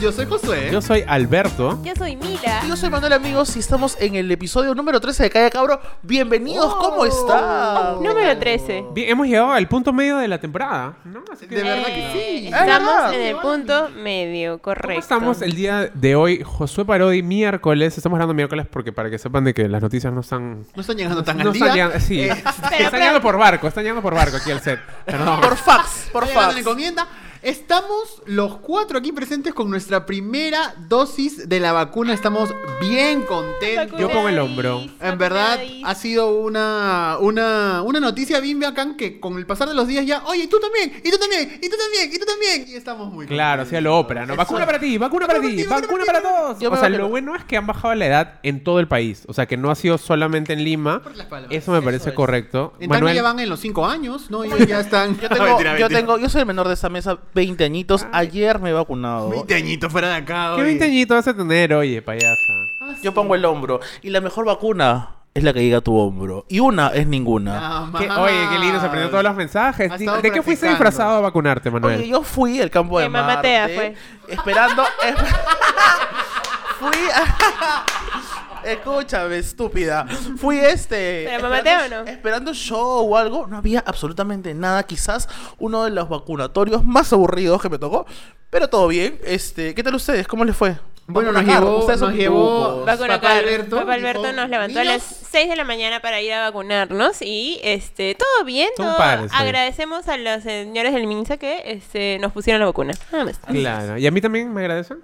Yo soy Josué. Yo soy Alberto. Yo soy Mila. Yo soy Manuel amigos y estamos en el episodio número 13 de Calla Cabro. Bienvenidos, ¿cómo están? Número 13. Bien, hemos llegado al punto medio de la temporada, ¿no? Así que, De verdad que sí. Estamos verdad. en el punto medio, correcto. ¿Cómo estamos el día de hoy? Josué Parodi, miércoles. Estamos hablando miércoles porque para que sepan de que las noticias no están... No están llegando tan No al están día. llegando, sí. Eh, están pero- llegando por barco, están llegando por barco aquí al set. Perdón. Por fax, por fax. encomienda. Estamos los cuatro aquí presentes con nuestra primera dosis de la vacuna. Estamos bien contentos. Yo pongo el hombro. En verdad, ha sido una, una, una noticia bien bacán que con el pasar de los días ya, oye, y tú también, y tú también, y tú también, y tú también. Y estamos muy Claro, contentos. sí, a lo ópera, ¿no? Vacuna para ti, vacuna para ti, Vacuna para todos. O sea, lo bueno es que han bajado la edad en todo el país. O sea, que no ha sido solamente en Lima. Por las palmas. Eso me parece es. correcto. En Tacna ya van en los cinco años, ¿no? Ya están. Yo tengo, yo tengo, yo soy el menor de esta mesa, 20 añitos. Ayer me he vacunado. 20 añitos fuera de acá. ¿Qué oye. 20 añitos vas a tener, oye, payasa? Yo pongo el hombro. Y la mejor vacuna es la que llega a tu hombro. Y una es ninguna. Nada ¿Qué- más. oye, qué lindo, se aprendió todos los mensajes. ¿De qué fuiste disfrazado a vacunarte, Manuel? Oye, yo fui al campo de De Mamá Tea Marte, Esperando. fui a... Escúchame, estúpida. Fui este. ¿Pero Mamá esperando- Tea o no? Esperando show o algo. No había absolutamente nada. Quizás uno de los vacunatorios más aburridos que me tocó. Pero todo bien. Este, ¿qué tal ustedes? ¿Cómo les fue? Bueno, nos llevó, ustedes nos llevó Papá. Alberto. Papá Alberto dijo, nos levantó a las "Niños, 6 de la mañana para ir a vacunarnos y este todo bien, Son todo. padres, sí. Agradecemos a los señores del MINSA que este, nos pusieron la vacuna. Nada más. Claro. ¿Y a mí también me agradecen?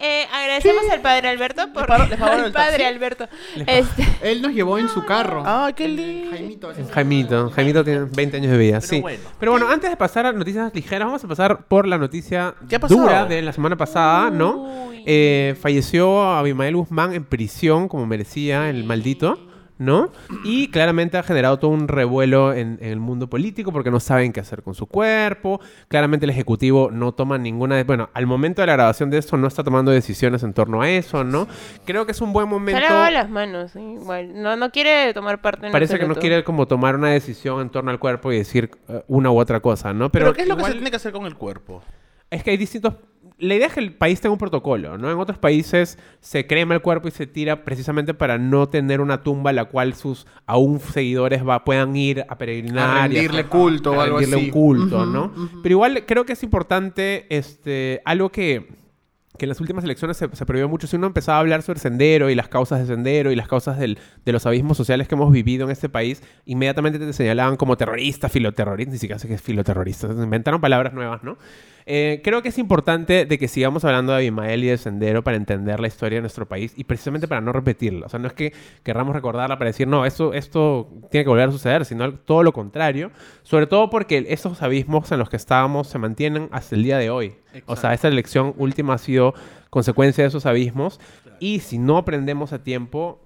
Eh, agradecemos al padre Alberto por el padre taxi? Alberto. Este, Él nos llevó en su carro. Ah, qué lindo. Jaimito. Jaimito. Jaimito tiene 20 años de vida, sí. bueno. Pero bueno, antes de pasar a noticias ligeras, vamos a pasar por la noticia dura de la semana pasada, ¿no? Eh, falleció Abimael Guzmán en prisión, como merecía el maldito, ¿no? Y claramente ha generado todo un revuelo en, en el mundo político porque no saben qué hacer con su cuerpo. Claramente el Ejecutivo no toma ninguna... de- Bueno, al momento de la grabación de esto no está tomando decisiones en torno a eso, ¿no? Creo que es un buen se ha momento... lavado las manos, ¿sí? igual. No, no quiere tomar parte en Parece que no quiere como tomar una decisión en torno al cuerpo y decir eh, una u otra cosa, ¿no? Pero, Pero, ¿qué es lo que se tiene que hacer con el cuerpo? Es que hay distintos... La idea es que el país tenga un protocolo, ¿no? En otros países se crema el cuerpo y se tira precisamente para no tener una tumba a la cual sus aún seguidores va, puedan ir a peregrinar. A y rendirle culto o a algo rendirle así. un culto, Ujú, ¿no? Pero igual creo que es importante este, algo que que en las últimas elecciones se, se prohibió mucho. Si uno empezaba a hablar sobre Sendero y las causas de Sendero y las causas del- de los abismos sociales que hemos vivido en este país, inmediatamente te señalaban como terrorista, filoterrorista, ni siquiera sé qué es filoterrorista. Se inventaron palabras nuevas, ¿no? Eh, creo que es importante de que sigamos hablando de Abimael y de Sendero para entender la historia de nuestro país y precisamente para no repetirla. O sea, no es que querramos recordarla para decir, no, esto, esto tiene que volver a suceder, sino todo lo contrario. Sobre todo porque esos abismos en los que estábamos se mantienen hasta el día de hoy. O sea, esta elección última ha sido consecuencia de esos abismos. Y si no aprendemos a tiempo,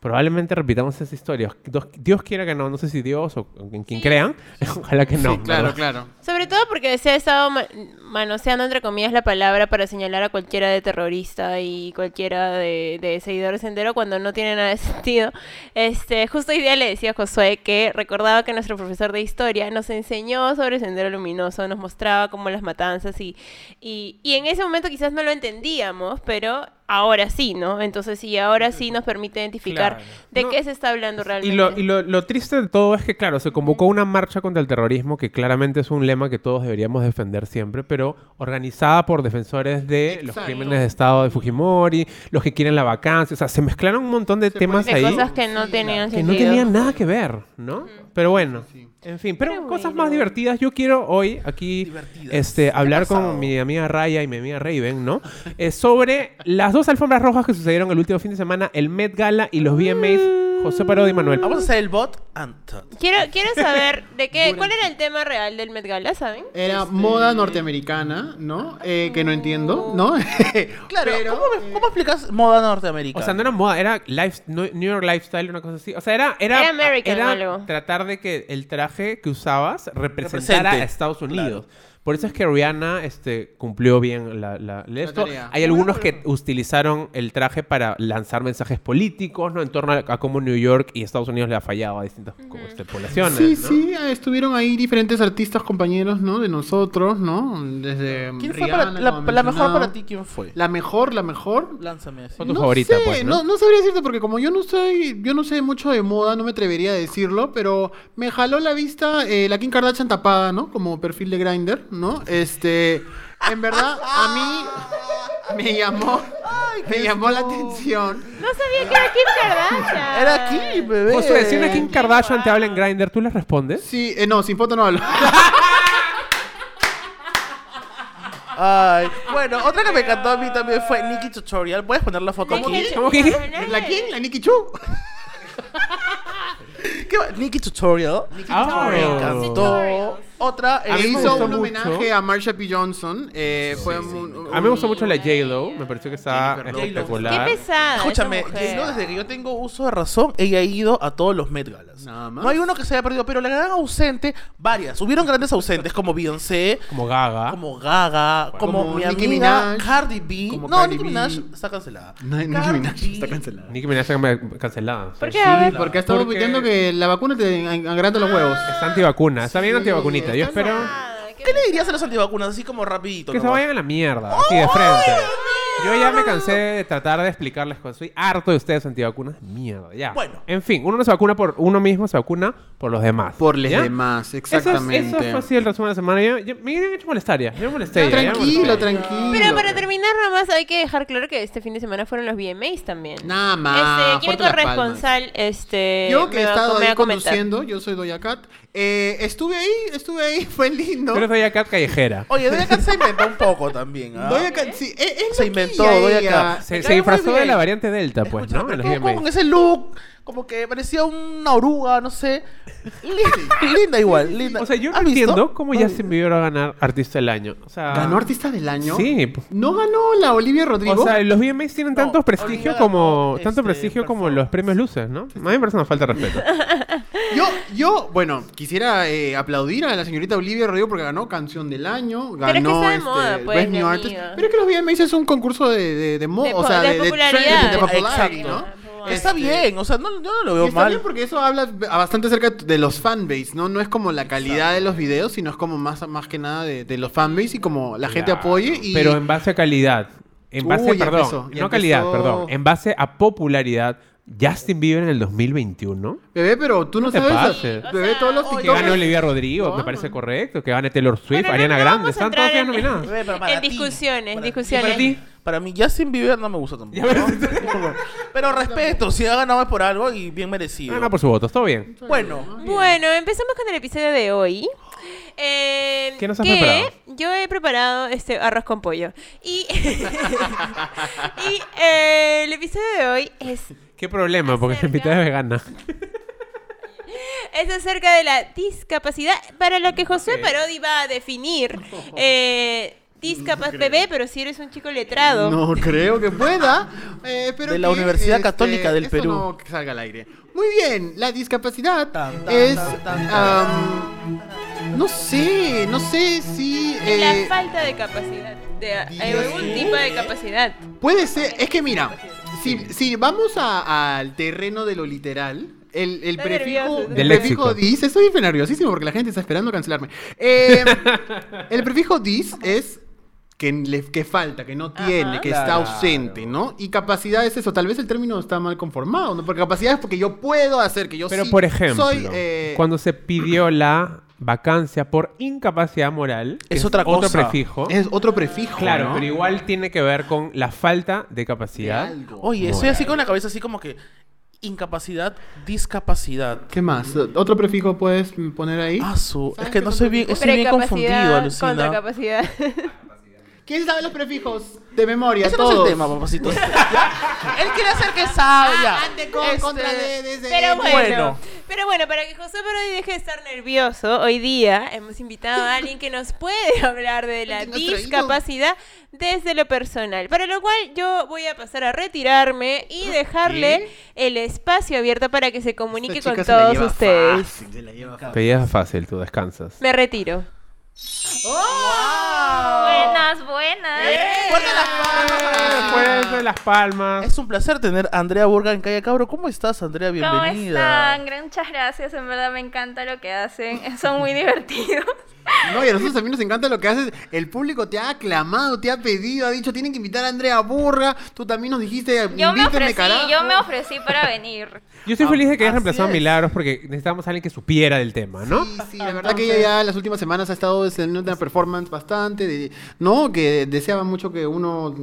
probablemente repitamos esa historia. Dios, quiera que no, no sé si Dios o en quien crean, ojalá que no. sí, claro, ¿verdad? claro. Sobre todo porque se ha estado ma- manoseando, entre comillas, la palabra para señalar a cualquiera de terrorista y cualquiera de, de seguidor de Sendero cuando no tiene nada de sentido. Este, justo hoy día le decía a Josué que recordaba que nuestro profesor de historia nos enseñó sobre Sendero Luminoso, nos mostraba como las matanzas y, y, y en ese momento quizás no lo entendíamos, pero ahora sí, ¿no? Entonces sí, ahora sí nos permite identificar Claro. de No, qué se está hablando realmente. Y, lo, y lo, lo triste de todo es que, claro, se convocó una marcha contra el terrorismo, que claramente es un lema que todos deberíamos defender siempre, pero organizada por defensores de los crímenes de Estado de Fujimori, los que quieren la vacancia, o sea, se mezclaron un montón de Se temas de ahí cosas que no tenían que no sentido. tenían nada que ver, ¿no? Pero bueno, Sí. en fin, pero, Pero cosas bueno. más divertidas. Yo quiero hoy aquí Divertidas. este, ¿Qué ha hablar con mi amiga Raya y mi amiga Raven, ¿no? Eh, sobre las dos alfombras rojas que sucedieron el último fin de semana, el Met Gala y los VMAs, José Parodi y Manuel. Vamos a hacer el bot Quiero, quiero saber de qué, cuál era el tema real del Met Gala, ¿saben? Era moda norteamericana, ¿no? Eh, que no entiendo, ¿no? Claro, Pero, ¿cómo, me- cómo explicas moda norteamericana? O sea, no era moda, era life, New New York Lifestyle, una cosa así. O sea, era, era, Era American era algo. tratar de que el traje que usabas representara Represente. a Estados Unidos. Por eso es que Rihanna este, cumplió bien la, la- la- esto. tarea. Hay algunos que utilizaron el traje para lanzar mensajes políticos, ¿no? En torno a, a cómo New York y Estados Unidos le ha fallado a distintas distintas como, este, poblaciones. Sí, ¿no? sí, eh, estuvieron ahí diferentes artistas compañeros, ¿no? De nosotros, ¿no? Desde ¿Quién fue para, la, la mejor para ti? ¿Quién fue? La mejor, la mejor. Lánzame así. Tu no favorita, sé, pues, ¿no? no, no sabría decirte porque como yo no soy, yo no sé mucho de moda, no me atrevería a decirlo, pero me jaló la vista eh, la Kim Kardashian tapada, ¿no? Como perfil de Grinder, ¿no? Este, en verdad a mí me llamó, me llamó la atención. No sabía que era Kim Kardashian. Era aquí, bebé. Josué, si una Kim Kardashian te habla en Grindr, ¿tú le respondes? Sí, eh, no, sin foto no hablo. Ay, bueno, otra que me encantó a mí también fue Nikki Tutorial. ¿Puedes poner la foto aquí? ¿Cómo que? ¿La quién? ¿La Nikki Chu? ¿Qué va? Nikki Tutorial. Ah. Me encantó. Otra A mí es me Hizo gustó un mucho. homenaje a Marsha P. Johnson. eh, fue un- A mí me gustó mucho la J-Lo, me pareció que estaba Jennifer Qué espectacular. pesada. Escúchame, yo desde que yo tengo uso de razón, ella ha ido a todos los Met Galas. Nada más. No hay uno que se haya perdido, pero la gran ausente, varias. Hubieron grandes ausentes como Beyoncé, Como Gaga. como Gaga, como, Como mi Nicki amiga Minaj. Cardi B. Como no, Cardi Nicki. Minaj está cancelada. No, Nicki Minaj está cancelada. Nicki Minaj está cancelada. ¿Por qué? Sí, porque ha estado Que la vacuna te agranda los huevos. Está antivacuna, está bien antivacunita. Yo espero qué ¿Qué le dirías a los antivacunas así como rapidito? que se nomás? vayan a la mierda, así de frente. Yo ya me cansé de tratar de explicarles cosas. Soy harto de ustedes antivacunas. Mierda, ya. Bueno. En fin, uno no se vacuna por uno mismo, se vacuna por los demás. Por los demás, Eso, es- exactamente. eso fue así el resumen de la semana. Yo, yo- me habían hecho molestar ya. Yo me molesté. ya, ya me Tranquilo, molesté. tranquilo. Pero para terminar nomás hay que dejar claro que este fin de semana fueron los VMAs también. Nada más. Este, ¿quién palmas. corresponsal este Yo que he estado ahí conduciendo, yo soy Doya Cat. Eh, estuve ahí, estuve ahí, fue lindo. Pero soy acá callejera. Oye, Doja Cat se inventó un poco también. ¿ah? Cat, sí, es, es Se inventó ella. Cat. Se, se disfrazó de la variante Delta, pues, ¿no? Con ese look, como que parecía una oruga, no sé. Linda, linda igual, linda. O sea, yo no entiendo cómo No. Justin Bieber va a ganar Artista del Año. O sea, ¿Ganó artista del año? Sí. ¿No ganó la Olivia Rodrigo? O sea, los VMAs tienen No, tanto prestigio como tanto este, prestigio como los premios luces, ¿no? A mí me parece una falta de respeto. yo, yo, bueno, quisiera eh, aplaudir a la señorita Olivia Rodrigo porque ganó Canción del Año, ganó es que este, moda, pues, Best New. Artist. Pero es que los VMAs es un concurso de, de, de moda, De o sea, de de, de popularidad. trend, de popularity. ¿no? Está Este, bien, o sea, no, yo no lo Y veo está mal. bien porque eso habla a- bastante acerca de los fanbase, ¿no? No es como la calidad de los videos, sino es como más, más que nada de, de los fanbase y como la gente Claro, apoye. Y... Pero en base a calidad. En base, Uy, perdón, empezó, no calidad, perdón. En base a popularidad, Justin Bieber en el 2021. Bebé, pero tú no, No te sabes. pases. Bebé, todos los oye, Que TikTokers- gane Olivia Rodrigo, No, me parece correcto. Que gane Taylor Swift, no, Ariana no Grande. Están todas en- nominadas. Bebé, pero para En ti, discusiones, para- discusiones. Para ti. Para mí, Justin Bieber no me gusta tampoco. ¿no? pero respeto, si ha ganado es por algo y bien merecido. Gana por su voto, todo bien. Bueno, Bueno, empezamos con el episodio de hoy. Eh, ¿Qué nos has que preparado? Yo he preparado este arroz con pollo. Y, y eh, el episodio de hoy es, ¿Qué problema? Porque la invitada es vegana. es acerca de la discapacidad, para lo que Josué Parodi va a definir. Eh, discapaz bebé, pero si eres un chico letrado. No creo que pueda. eh, espero De la que, Universidad Católica del esto Perú. No que salga al aire. Muy bien, la discapacidad Tan, tan, es. tan, tan, am, no sé, no sé si. Es la eh, falta de capacidad. De hay Dios algún tipo de capacidad. puede ser. Es que mira, si, si vamos a- al terreno de lo literal. El, el prefijo, Del prefijo dis, estoy nerviosísimo porque la gente está esperando cancelarme. Eh, el prefijo dis es que, le, que falta, que no tiene, Ajá. que está Claro. ausente, ¿no? Y capacidad es eso. Tal vez el término está mal conformado, ¿no? Porque capacidad es porque yo puedo hacer, que yo Pero sí por ejemplo, soy... eh, cuando se pidió la vacancia por incapacidad moral, Es otra otro cosa. prefijo. Es otro prefijo, Claro, ¿no? pero igual tiene que ver con la falta de De capacidad. algo. oye, estoy así con la cabeza así como que incapacidad, discapacidad. ¿Qué más? ¿Otro prefijo puedes poner ahí? Ah, su, es ¿Sabes que no otro soy bien, estoy bien confundido, Precapacidad Lucina. ¿Quién sabe los prefijos de memoria? Ese no es el tema, papacito. Ya. Él quiere hacer que sabe, ya. Ah, ande con, Este, contra de, de- de- Pero bueno, Bueno. pero bueno, para que José Parodi deje de estar nervioso, hoy día hemos invitado a alguien que nos puede hablar de la ¿Qué nos traído? discapacidad desde lo personal. Para lo cual yo voy a pasar a retirarme y dejarle el espacio abierto para que se comunique Esta con chica se la todos lleva ustedes. fácil, se la lleva fácil. Te llevas fácil, tú descansas. Me retiro. ¡Oh! Buenas, buenas. ¡Fuerte las palmas! Después de las palmas. Es un placer tener a Andrea Burga en Calle Cabro. ¿Cómo estás, Andrea? ¿Cómo Bienvenida. están? Gra- Muchas gracias, en verdad me encanta lo que hacen. Son muy divertidos. No, y a nosotros también nos encanta lo que haces. El público te ha aclamado, te ha pedido, ha dicho, tienen que invitar a Andrea Burga. Tú también nos dijiste, Yo me ofrecí, carajo. yo me ofrecí para venir. Yo estoy feliz de que hayas reemplazado a. Milagros porque necesitábamos a alguien que supiera del tema, ¿no? Sí, sí, la verdad que ella ya en las últimas semanas ha estado en una performance bastante, de, ¿no? Que deseaba mucho que uno...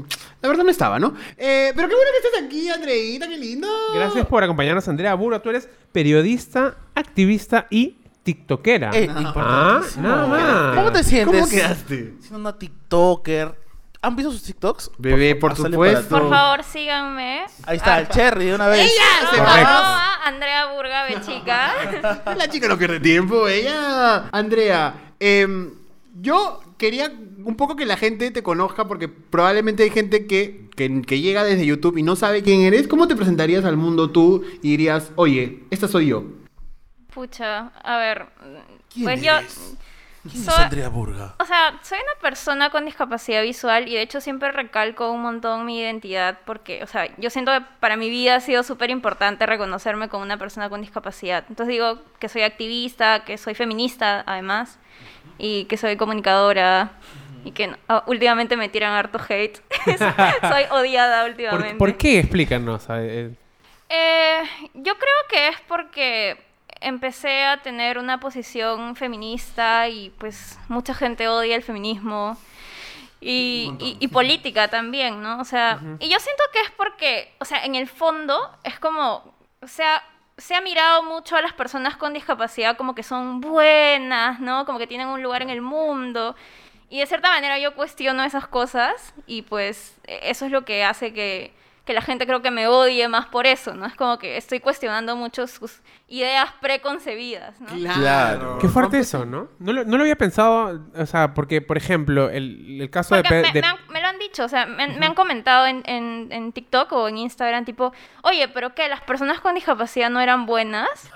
La verdad no estaba, ¿no? Eh, pero qué bueno que estés aquí, Andreita, qué lindo. Gracias por acompañarnos, Andrea Burga. Tú eres periodista, activista y tiktokera. Eh, ah, importantísimo. nada más. ¿Cómo te sientes? ¿Cómo quedaste? Siendo una TikToker. ¿Han visto sus TikToks? Bebé, por hazle supuesto. Por favor, síganme. Ahí está, el Cherry de una vez. ¡Ella! Se va. Arroba Andrea Burga Bechica. La chica no pierde tiempo, ella. Andrea, em, yo quería un poco que la gente te conozca porque probablemente hay gente que, que, que llega desde YouTube y no sabe quién eres. ¿Cómo te presentarías al mundo tú y dirías, oye, esta soy yo? Pucha, a ver. ¿Quién pues yo. ¿Quién es soy- Andrea Burga? O sea, soy una persona con discapacidad visual y de hecho siempre recalco un montón mi identidad porque, o sea, yo siento que para mi vida ha sido súper importante reconocerme como una persona con discapacidad. Entonces digo que soy activista, que soy feminista además y que soy comunicadora y que no- ah, últimamente me tiran harto hate. soy odiada últimamente. ¿Por, por qué? Explícanos. eh, Eh, yo creo que es porque empecé a tener una posición feminista y pues mucha gente odia el feminismo y, y- y política también, ¿no? O sea, y yo siento que es porque, o sea, en el fondo es como, o sea, se ha mirado mucho a las personas con discapacidad como que son buenas, ¿no? Como que tienen un lugar en el mundo. Y de cierta manera yo cuestiono esas cosas y pues e- eso es lo que hace que, que la gente creo que me odie más por eso, ¿no? Es como que estoy cuestionando mucho sus ideas preconcebidas, ¿no? Claro. Qué fuerte eso, ¿no? No lo, no lo había pensado, o sea, porque, por ejemplo, el, el caso de... Porque me, de- me han, me lo han dicho, o sea, me, han- me han comentado en, en, en TikTok o en Instagram, tipo, oye, ¿pero qué? ¿Las personas con discapacidad no eran buenas?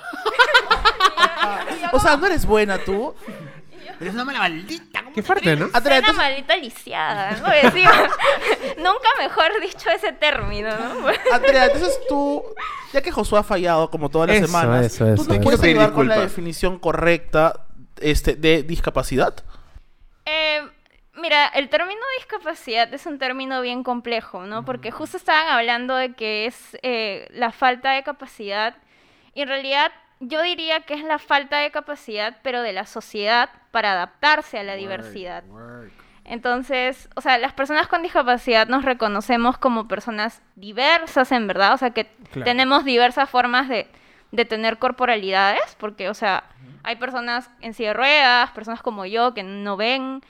O sea, ¿no eres buena tú? Eres una mala maldita. ¿cómo Qué fuerte, ¿no? Soy una maldita lisiada, ¿no? Decía, nunca mejor dicho ese término, ¿no? Andrea, entonces tú, ya que Josué ha fallado como todas las Eso, semanas, eso, ¿tú eso, Quiero pedir ayudar con la definición correcta este, de discapacidad? Eh, mira, el término discapacidad es un término bien complejo, ¿no? Porque justo estaban hablando de que es eh, la falta de capacidad y en realidad yo diría que es la falta de capacidad, pero de la sociedad para adaptarse a la diversidad. Entonces, o sea, las personas con discapacidad nos reconocemos como personas diversas, en verdad, o sea, que Claro. tenemos diversas formas de, de tener corporalidades, porque, o sea, hay personas en silla de ruedas, personas como yo que no ven,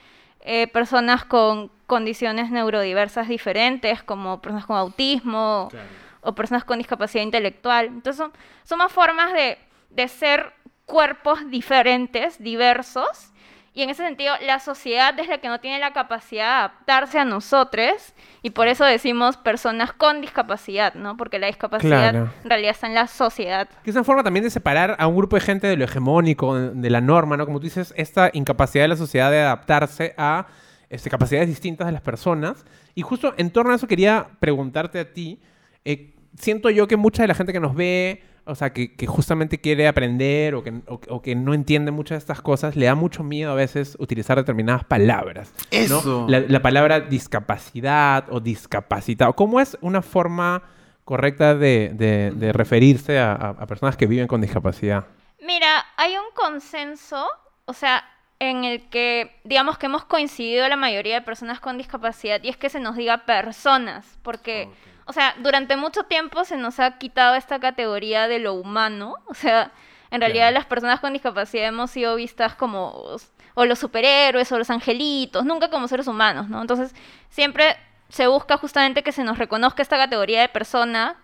eh, personas con condiciones neurodiversas diferentes, como personas con autismo o personas con discapacidad intelectual. Entonces, son, son más formas de, de ser cuerpos diferentes, diversos, y en ese sentido, la sociedad es la que no tiene la capacidad de adaptarse a nosotros, y por eso decimos personas con discapacidad, ¿no? Porque la discapacidad Claro. en realidad está en la sociedad. Que es una forma también de separar a un grupo de gente de lo hegemónico, de la norma, ¿no? Como tú dices, esta incapacidad de la sociedad de adaptarse a este, capacidades distintas de las personas. Y justo en torno a eso quería preguntarte a ti. eh, siento yo que mucha de la gente que nos ve, o sea, que, que justamente quiere aprender o que, o- o que no entiende muchas de estas cosas, le da mucho miedo a veces utilizar determinadas palabras. ¿no? Eso. La, la palabra discapacidad o discapacitado. ¿Cómo es una forma correcta de, de- de referirse a, a- a personas que viven con discapacidad? Mira, hay un consenso, o sea, en el que digamos que hemos coincidido la mayoría de personas con discapacidad y es que se nos diga personas, porque, o sea, durante mucho tiempo se nos ha quitado esta categoría de lo humano, o sea, en realidad Claro. las personas con discapacidad hemos sido vistas como o los superhéroes o los angelitos, nunca como seres humanos, ¿no? Entonces, siempre se busca justamente que se nos reconozca esta categoría de persona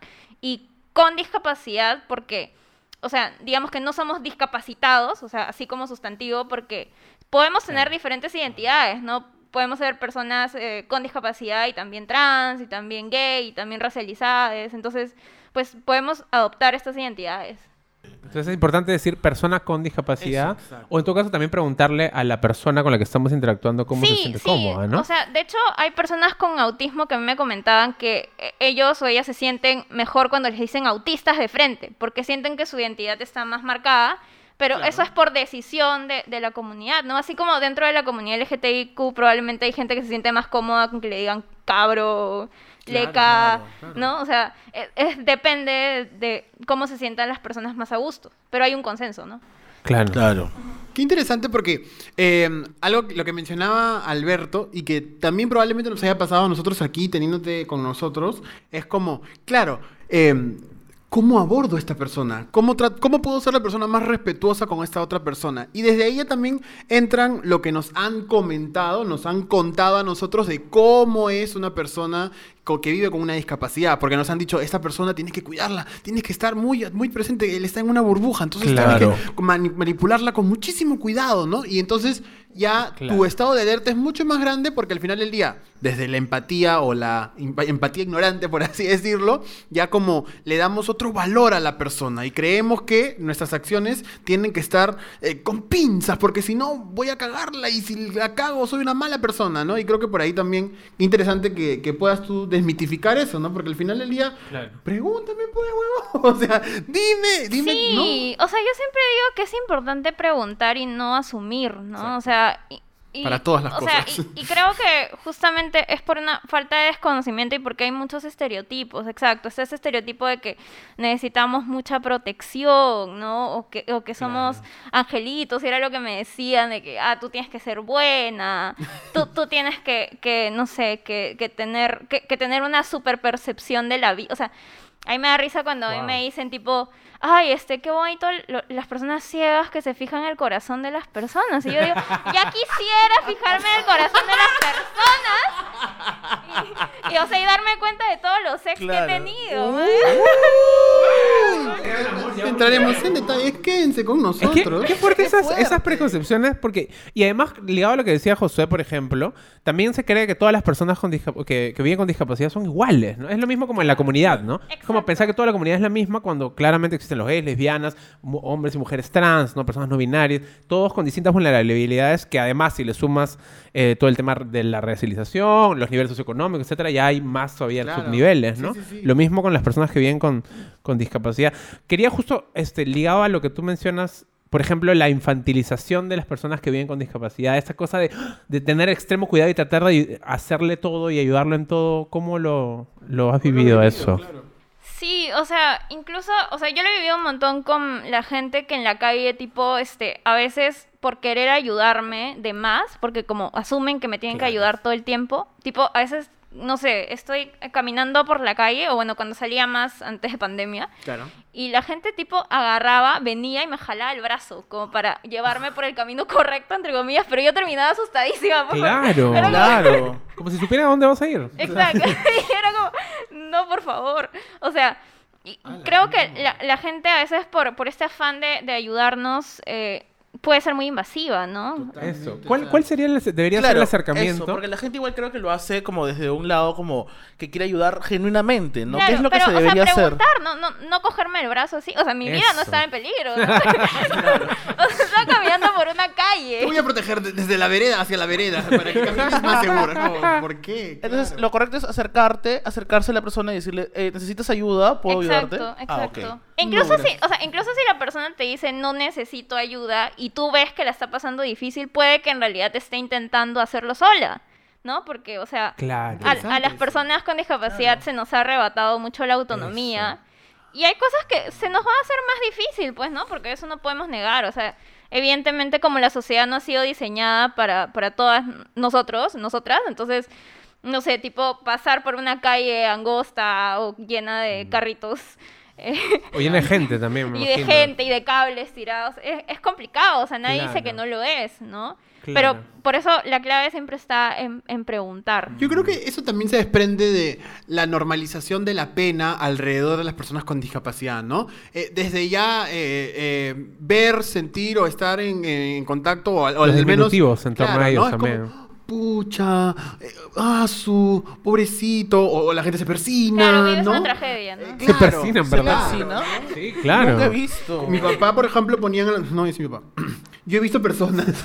y con discapacidad porque o sea, digamos que no somos discapacitados, o sea, así como sustantivo, porque podemos tener diferentes identidades, ¿no? Podemos ser personas eh, con discapacidad y también trans, y también gay, y también racializadas, entonces, pues podemos adoptar estas identidades. Entonces es importante decir persona con discapacidad. Eso, o en todo caso también preguntarle a la persona con la que estamos interactuando cómo se siente cómoda, ¿no? O sea, de hecho, hay personas con autismo que a mí me comentaban que eh, ellos o ellas se sienten mejor cuando les dicen autistas de frente, porque sienten que su identidad está más marcada. Pero eso es por decisión de, de la comunidad, ¿no? Así como dentro de la comunidad LGTBIQ probablemente hay gente que se siente más cómoda con que le digan cabro, leca, claro, claro. ¿no? O sea, es- es- depende de cómo se sientan las personas más a gusto. Pero hay un consenso, ¿no? claro. Claro. Qué interesante porque eh, algo que- lo que mencionaba Alberto y que también probablemente nos haya pasado a nosotros aquí teniéndote con nosotros es como, claro, eh, ¿cómo abordo a esta persona? ¿Cómo, ¿Cómo puedo ser la persona más respetuosa con esta otra persona? Y desde ahí ya también entran lo que nos han comentado, nos han contado a nosotros de cómo es una persona que vive con una discapacidad, porque nos han dicho, esta persona tienes que cuidarla, tienes que estar muy, muy presente, él está en una burbuja, entonces Claro. tienes que mani- manipularla con muchísimo cuidado, ¿no? Y entonces ya Claro. tu estado de alerta es mucho más grande porque al final del día, desde la empatía o la empatía ignorante, por así decirlo, ya como le damos otro valor a la persona y creemos que nuestras acciones tienen que estar eh, con pinzas, porque si no voy a cagarla y si la cago soy una mala persona, ¿no? Y creo que por ahí también interesante que, que puedas tú desmitificar eso, ¿no? Porque al final del día, Claro. pregúntame, pues, huevo. O sea, dime, dime, Sí, o sea, yo siempre digo que es importante preguntar y no asumir, ¿no? O sea, y- Para todas las o sea, cosas. y, y creo que justamente es por una falta de desconocimiento y porque hay muchos estereotipos, exacto. Está ese estereotipo de que necesitamos mucha protección, ¿no? O que, o que somos angelitos, y era lo que me decían de que, ah, tú tienes que ser buena, tú, tú tienes que, que, no sé, que, que tener, que, que tener una super percepción de la vida, o sea... A mí me da risa cuando a mí me dicen tipo, ay, este, qué bonito lo- las personas ciegas que se fijan en el corazón de las personas. Y yo digo, ya quisiera fijarme en el corazón de las personas. Y, y, o sea, y darme cuenta de todos los ex Claro. que he tenido. Entraremos en detalles, quédense con Es que, nosotros. qué fuerte esas, fuerte. esas preconcepciones, porque, y además, ligado a lo que decía Josué, por ejemplo, también se cree que todas las personas con que, que viven con discapacidad son iguales, ¿no? Es lo mismo como en la comunidad, ¿no? Es como Exacto. pensar que toda la comunidad es la misma cuando claramente existen los gays, lesbianas, hombres y mujeres trans, ¿no? Personas no binarias, todos con distintas vulnerabilidades que además si le sumas eh, todo el tema de la racialización, los niveles socioeconómicos, etcétera, ya hay más todavía Claro. subniveles, ¿no? sí, sí. Lo mismo con las personas que viven con, con discapacidad. Quería justo, este, ligado a lo que tú mencionas, por ejemplo, la infantilización de las personas que viven con discapacidad, esta cosa de, de tener extremo cuidado y tratar de hacerle todo y ayudarlo en todo. ¿Cómo lo, lo has vivido eso? Sí, o sea, incluso, o sea, yo lo he vivido un montón con la gente que en la calle, tipo, este, a veces por querer ayudarme de más, porque como asumen que me tienen que ayudar todo el tiempo, tipo, a veces, no sé, estoy caminando por la calle, o bueno, cuando salía más antes de pandemia, Claro. y la gente, tipo, agarraba, venía y me jalaba el brazo, como para llevarme por el camino correcto, entre comillas, pero yo terminaba asustadísima. Claro, como- Claro. Como si supiera a dónde vas a ir. Exacto. Y era como, no, por favor. O sea, y creo que la, la gente a veces por, por este afán de, de ayudarnos eh, puede ser muy invasiva, ¿no? Eso. ¿Cuál, cuál sería el, debería ser el acercamiento? eso, porque la gente igual creo que lo hace como desde un lado como que quiere ayudar genuinamente, ¿no? Claro, ¿Qué es lo pero, que se o sea, debería hacer? no, no, no cogerme el brazo así. O sea, mi vida no estaba en peligro. ¿no? o sea, estaba caminando por una Te calle. voy a proteger de- desde la vereda hacia la vereda para que camines más seguro. No, ¿Por qué? Entonces, lo correcto es acercarte, acercarse a la persona y decirle, eh, ¿necesitas ayuda? ¿Puedo Exacto, ayudarte? Ah, ok. exacto. Incluso No, si, o sea, incluso si la persona te dice no necesito ayuda y tú ves que la está pasando difícil, puede que en realidad te esté intentando hacerlo sola, ¿no? Porque, o sea, Claro. a, las personas con discapacidad se nos ha arrebatado mucho la autonomía. Y hay cosas que se nos va a hacer más difícil, pues, ¿no? Porque eso no podemos negar. O sea, evidentemente como la sociedad no ha sido diseñada para, para todas nosotros, nosotras, entonces, no sé, tipo pasar por una calle angosta o llena de carritos. Eh, O llena de gente también, me y de gente y de cables tirados. Es, es complicado, o sea, nadie dice que no lo es, ¿no? Claro. Pero por eso la clave siempre está en, en preguntar. Yo creo que eso también se desprende de la normalización de la pena alrededor de las personas con discapacidad, ¿no? Eh, desde ya eh, eh, ver, sentir o estar en, en contacto o, al- o Los al menos... diminutivos en torno a ellos también. como, pucha, eh, ah, su pobrecito, o, o la gente se persina, Claro, vives ¿no? una tragedia, ¿no? Eh, Se claro, persinan, se ¿verdad? persina. Sí, claro. Nunca he visto. Mi papá, por ejemplo, ponían... No, es mi papá. Yo he visto personas...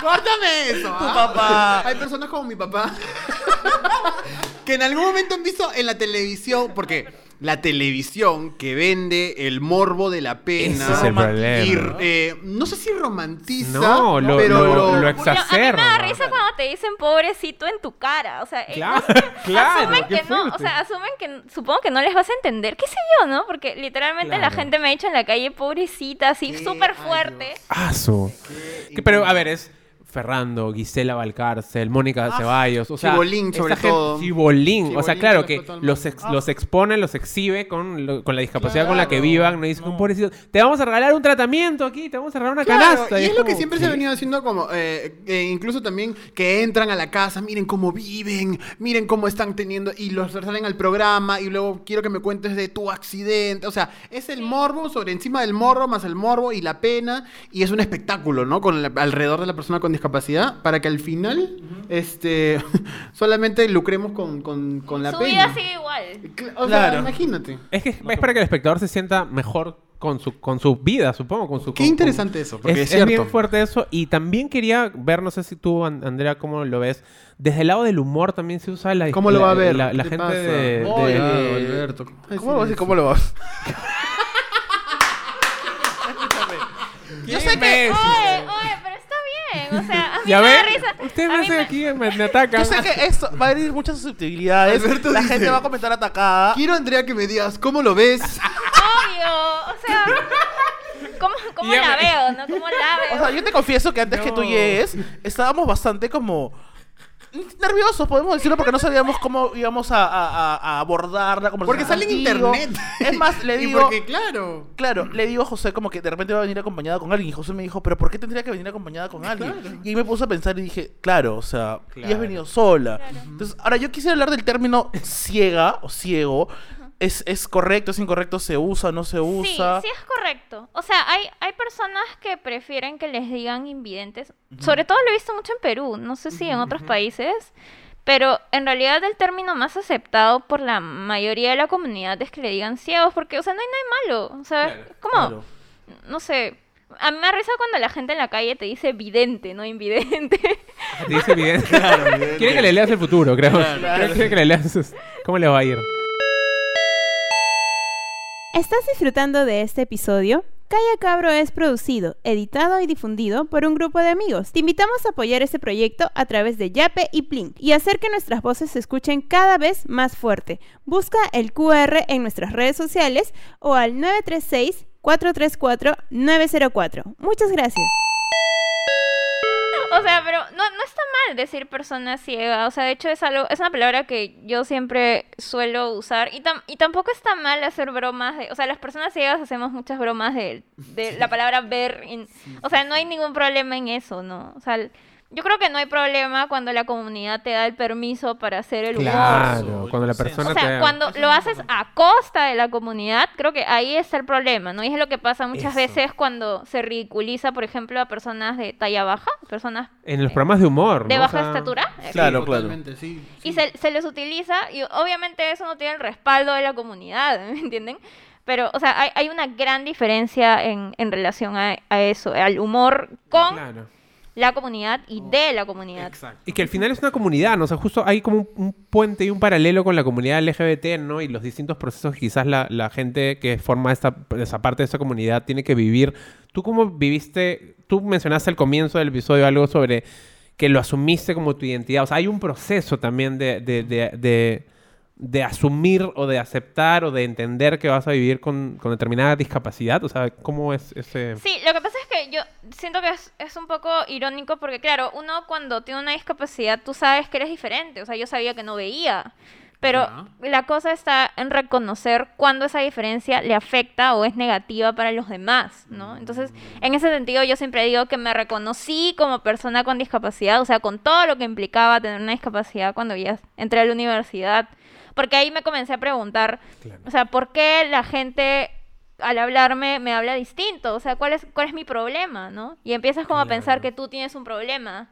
¡Córtame eso! Tu ¿ah? papá. Hay personas como mi papá que en algún momento han visto en la televisión, porque la televisión que vende el morbo de la pena... Ese es el y, problema. eh, no sé si romantiza, No, lo- pero lo- lo, lo Porque a mí me da exacerba. risa cuando te dicen pobrecito en tu cara. O sea, eh, Claro, no sé, claro, asumen que no, o sea, asumen que supongo que no les vas a entender, qué sé yo, ¿no? Porque literalmente la Claro. gente me ha dicho en la calle pobrecita, así súper fuerte. Que- Pero, a ver, es Ferrando, Gisela Valcárcel, Mónica Ceballos, o sea... Chibolín, esta sobre gente- todo. Chibolín. O sea, claro que los, los expone, los exhibe con, lo- con la discapacidad con la que vivan. No dicen, un pobrecito, te vamos a regalar un tratamiento aquí, te vamos a regalar una Claro, canasta. y es lo que siempre se ha venido haciendo como, eh, eh, incluso también que entran a la casa, miren cómo viven, miren cómo están teniendo, y los salen al programa, y luego quiero que me cuentes de tu accidente, o sea, es el morbo sobre encima del morbo, más el morbo y la pena, y es un espectáculo, ¿no? Con la- alrededor de la persona con discapacidad, para que al final, este, solamente lucremos con, con, con la Su pena. vida sigue igual. O sea, Claro. imagínate. Es que es para que el espectador se sienta mejor con su, con su vida, supongo. Con su, Qué con- interesante con- eso, porque es, es cierto. bien fuerte eso. Y también quería ver, no sé si tú, An- Andrea, cómo lo ves. Desde el lado del humor también se usa la... ¿Cómo lo la- va a ver? La, la ¿Qué gente pasa? de... de- Oye, de- Alberto. Ay, ¿Cómo lo vas ¿Cómo lo vas? Yo sé que- bien. O sea, a mí Ya me da ven, risa. ustedes me hacen me- aquí, me, me atacan. Yo sé que esto va a venir muchas susceptibilidades. Alberto la dice- gente va a comentar atacada. Quiero, Andrea, que me digas, ¿cómo lo ves? Obvio. O sea, ¿cómo, la me- veo, no? ¿Cómo la veo? O sea, yo te confieso que antes que tú llegues, estábamos bastante como nerviosos, podemos decirlo, porque no sabíamos cómo íbamos a, a- a- abordar la Porque conversación. sale en contigo. internet. Es más, le Y digo, porque, claro. claro, le digo a José como que de repente va a venir acompañada con alguien. Y José me dijo, pero ¿por qué tendría que venir acompañada con alguien? Claro. Y ahí me puse a pensar y dije, claro, o sea, y has Claro. venido sola. Entonces, ahora yo quisiera hablar del término ciega o ciego. ¿Es, ¿Es correcto, es incorrecto? ¿Se usa, no se Sí, usa? sí es correcto. O sea, hay, hay personas que prefieren que les digan invidentes. Sobre todo lo he visto mucho en Perú, no sé si en otros países. Pero en realidad el término más aceptado por la mayoría de la comunidad es que le digan ciegos, porque, o sea, no hay nada malo. O sea, Claro, como, Claro. no sé, a mí me da risa cuando la gente en la calle te dice vidente, no invidente. Te dice bien. Quiere que le leas el futuro, creo. Creo que quiere que le leas cómo le va a ir. ¿Estás disfrutando de este episodio? Calla Cabro es producido, editado y difundido por un grupo de amigos. Te invitamos a apoyar este proyecto a través de Yape y Plink y hacer que nuestras voces se escuchen cada vez más fuerte. Busca el QR en nuestras redes sociales o al 936-434-904. Muchas gracias. O sea, pero no, no está mal decir persona ciega. O sea, de hecho es algo, es una palabra que yo siempre suelo usar. Y, tam- y tampoco está mal hacer bromas de. O sea, las personas ciegas hacemos muchas bromas de, de la palabra ver. en- o sea, no hay ningún problema en eso, ¿no? O sea, yo creo que no hay problema cuando la comunidad te da el permiso para hacer el humor. Claro, cuando la persona O sea, te... cuando lo haces a costa de la comunidad, creo que ahí está el problema, ¿no? Y es lo que pasa muchas Eso. veces cuando se ridiculiza, por ejemplo, a personas de talla baja, personas En los programas de humor, de ¿no? O baja sea, estatura. Claro, claro. Totalmente, sí. Y se, se les utiliza, y obviamente eso no tiene el respaldo de la comunidad, ¿me entienden? Pero, o sea, hay, hay una gran diferencia en, en relación a, a eso, al humor con Claro. La comunidad y de la comunidad. Exacto. Y que al final es una comunidad, ¿no? O sea, justo hay como un, un puente y un paralelo con la comunidad LGBT, ¿no? Y los distintos procesos que quizás la, la gente que forma esta, esa parte de esa comunidad tiene que vivir. ¿Tú cómo viviste? Tú mencionaste al comienzo del episodio algo sobre que lo asumiste como tu identidad. O sea, hay un proceso también de, de, de, de- de asumir o de aceptar o de entender que vas a vivir con, con determinada discapacidad. O sea, ¿cómo es ese...? Sí, lo que pasa es que yo siento que es, es un poco irónico porque, claro, uno cuando tiene una discapacidad, tú sabes que eres diferente. O sea, yo sabía que no veía. Pero Ya. la cosa está en reconocer cuándo esa diferencia le afecta o es negativa para los demás, ¿no? Entonces, en ese sentido, yo siempre digo que me reconocí como persona con discapacidad, o sea, con todo lo que implicaba tener una discapacidad cuando ya entré a la universidad. Porque ahí me comencé a preguntar, Claro. o sea, ¿por qué la gente al hablarme me habla distinto? O sea, ¿cuál es, cuál es mi problema, no? Y empiezas como a pensar que tú tienes un problema.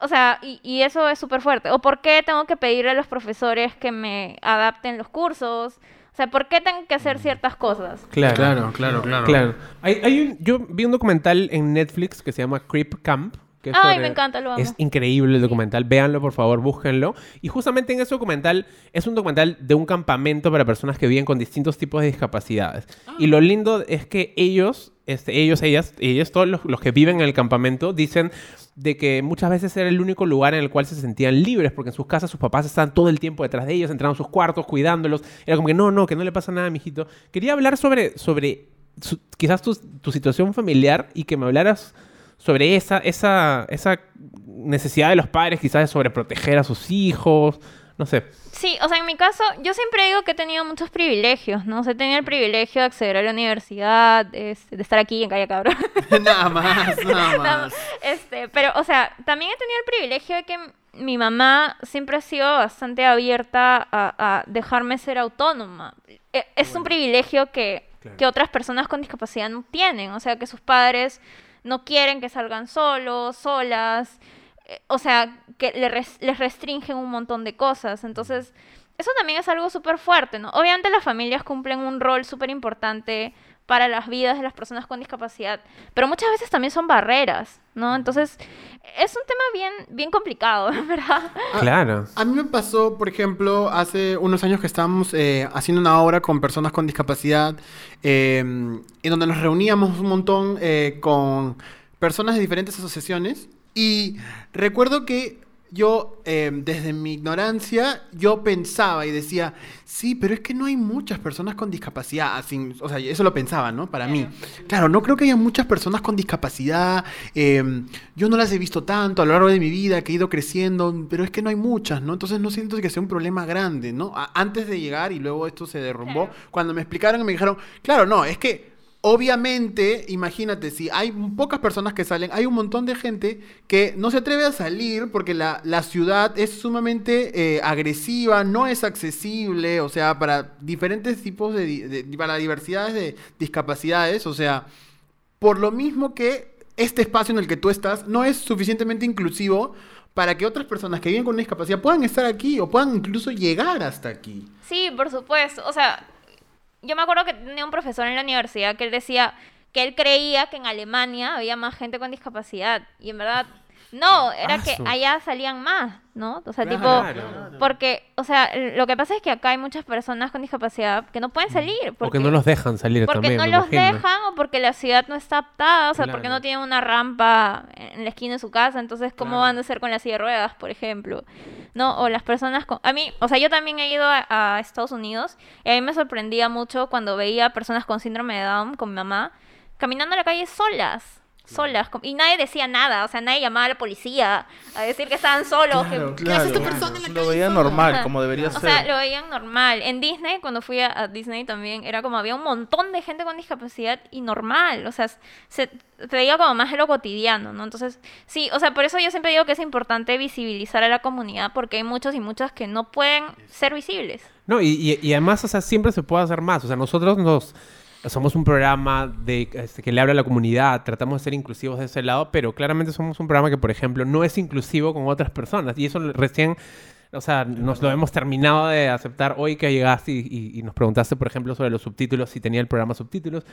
O sea, y, y eso es súper fuerte. ¿O por qué tengo que pedirle a los profesores que me adapten los cursos? O sea, ¿por qué tengo que hacer ciertas cosas? Claro. Claro, claro, claro. Claro. Hay, hay un- yo vi un documental en Netflix que se llama Creep Camp. Que es Ay, sobre- me encanta, lo amo. Es increíble el documental. Véanlo, por favor, búsquenlo. Y justamente en ese documental es un documental de un campamento para personas que viven con distintos tipos de discapacidades. Y lo lindo es que ellos, este, ellos, ellas, ellos, todos los, los que viven en el campamento, dicen de que muchas veces era el único lugar en el cual se sentían libres, porque en sus casas sus papás estaban todo el tiempo detrás de ellos, entraban a sus cuartos cuidándolos. Era como que no, no, que no le pasa nada, mijito. Quería hablar sobre, sobre su- quizás tu, tu situación familiar y que me hablaras sobre esa, esa, esa necesidad de los padres quizás de sobreproteger a sus hijos, no sé. Sí, o sea, en mi caso, yo siempre digo que he tenido muchos privilegios, ¿no? O sea, he tenido el privilegio de acceder a la universidad, de, de estar aquí en Calle Cabro. nada más, nada No, más. este, pero, o sea, también he tenido el privilegio de que mi mamá siempre ha sido bastante abierta a, a dejarme ser autónoma. E- Es un privilegio que, que otras personas con discapacidad no tienen. O sea, que sus padres no quieren que salgan solos, solas. eh, O sea, que les restringen un montón de cosas. Entonces, eso también es algo súper fuerte, ¿no? Obviamente las familias cumplen un rol súper importante para las vidas de las personas con discapacidad, pero muchas veces también son barreras, ¿no? Entonces, es un tema bien, bien complicado, ¿verdad? Ah, Claro. A mí me pasó, por ejemplo, hace unos años que estábamos eh, haciendo una obra con personas con discapacidad, eh, en donde nos reuníamos un montón eh, con personas de diferentes asociaciones. Y recuerdo que yo, eh, desde mi ignorancia, yo pensaba y decía, sí, pero es que no hay muchas personas con discapacidad. Así, o sea, eso lo pensaba, ¿no? Para mí. Claro, no creo que haya muchas personas con discapacidad. eh, yo no las he visto tanto a lo largo de mi vida, que he ido creciendo, pero es que no hay muchas, ¿no? Entonces no siento que sea un problema grande, ¿no? A- antes de llegar y luego esto se derrumbó, cuando me explicaron y me dijeron, claro, no, es que obviamente, imagínate, si hay pocas personas que salen, hay un montón de gente que no se atreve a salir porque la, la ciudad es sumamente eh, agresiva, no es accesible, o sea, para diferentes tipos de, de- para diversidades de discapacidades, o sea, por lo mismo que este espacio en el que tú estás no es suficientemente inclusivo para que otras personas que viven con una discapacidad puedan estar aquí o puedan incluso llegar hasta aquí. Sí, por supuesto. O sea, yo me acuerdo que tenía un profesor en la universidad que él decía que él creía que en Alemania había más gente con discapacidad. Y en verdad, no, era que allá salían más, ¿no? O sea, Claro. tipo, porque, o sea, lo que pasa es que acá hay muchas personas con discapacidad que no pueden salir. O que porque- no los dejan salir porque también. no me los imagino. dejan o porque la ciudad no está aptada, o sea, porque no tienen una rampa en la esquina de su casa, entonces ¿cómo van a hacer con la silla de ruedas, por ejemplo? No, o las personas con... A mí, o sea, yo también he ido a, a Estados Unidos y a mí me sorprendía mucho cuando veía personas con síndrome de Down, con mi mamá, caminando a la calle solas. Solas, y nadie decía nada, o sea, nadie llamaba a la policía a decir que estaban solos. que- ¿Qué hace esta persona en la Lo calle veía sola? normal, Ajá. como debería O ser. sea, lo veían normal. En Disney, cuando fui a, a Disney también, era como había un montón de gente con discapacidad y normal. O sea, se, se veía como más de lo cotidiano, ¿no? Entonces, sí, o sea, por eso yo siempre digo que es importante visibilizar a la comunidad porque hay muchos y muchas que no pueden ser visibles. No, y, y- y además, o sea, siempre se puede hacer más. O sea, nosotros nos somos un programa de, este, que le habla a la comunidad, tratamos de ser inclusivos de ese lado, pero claramente somos un programa que, por ejemplo, no es inclusivo con otras personas. Y eso recién, o sea, nos lo hemos terminado de aceptar hoy que llegaste y, y- y nos preguntaste, por ejemplo, sobre los subtítulos, si tenía el programa subtítulos,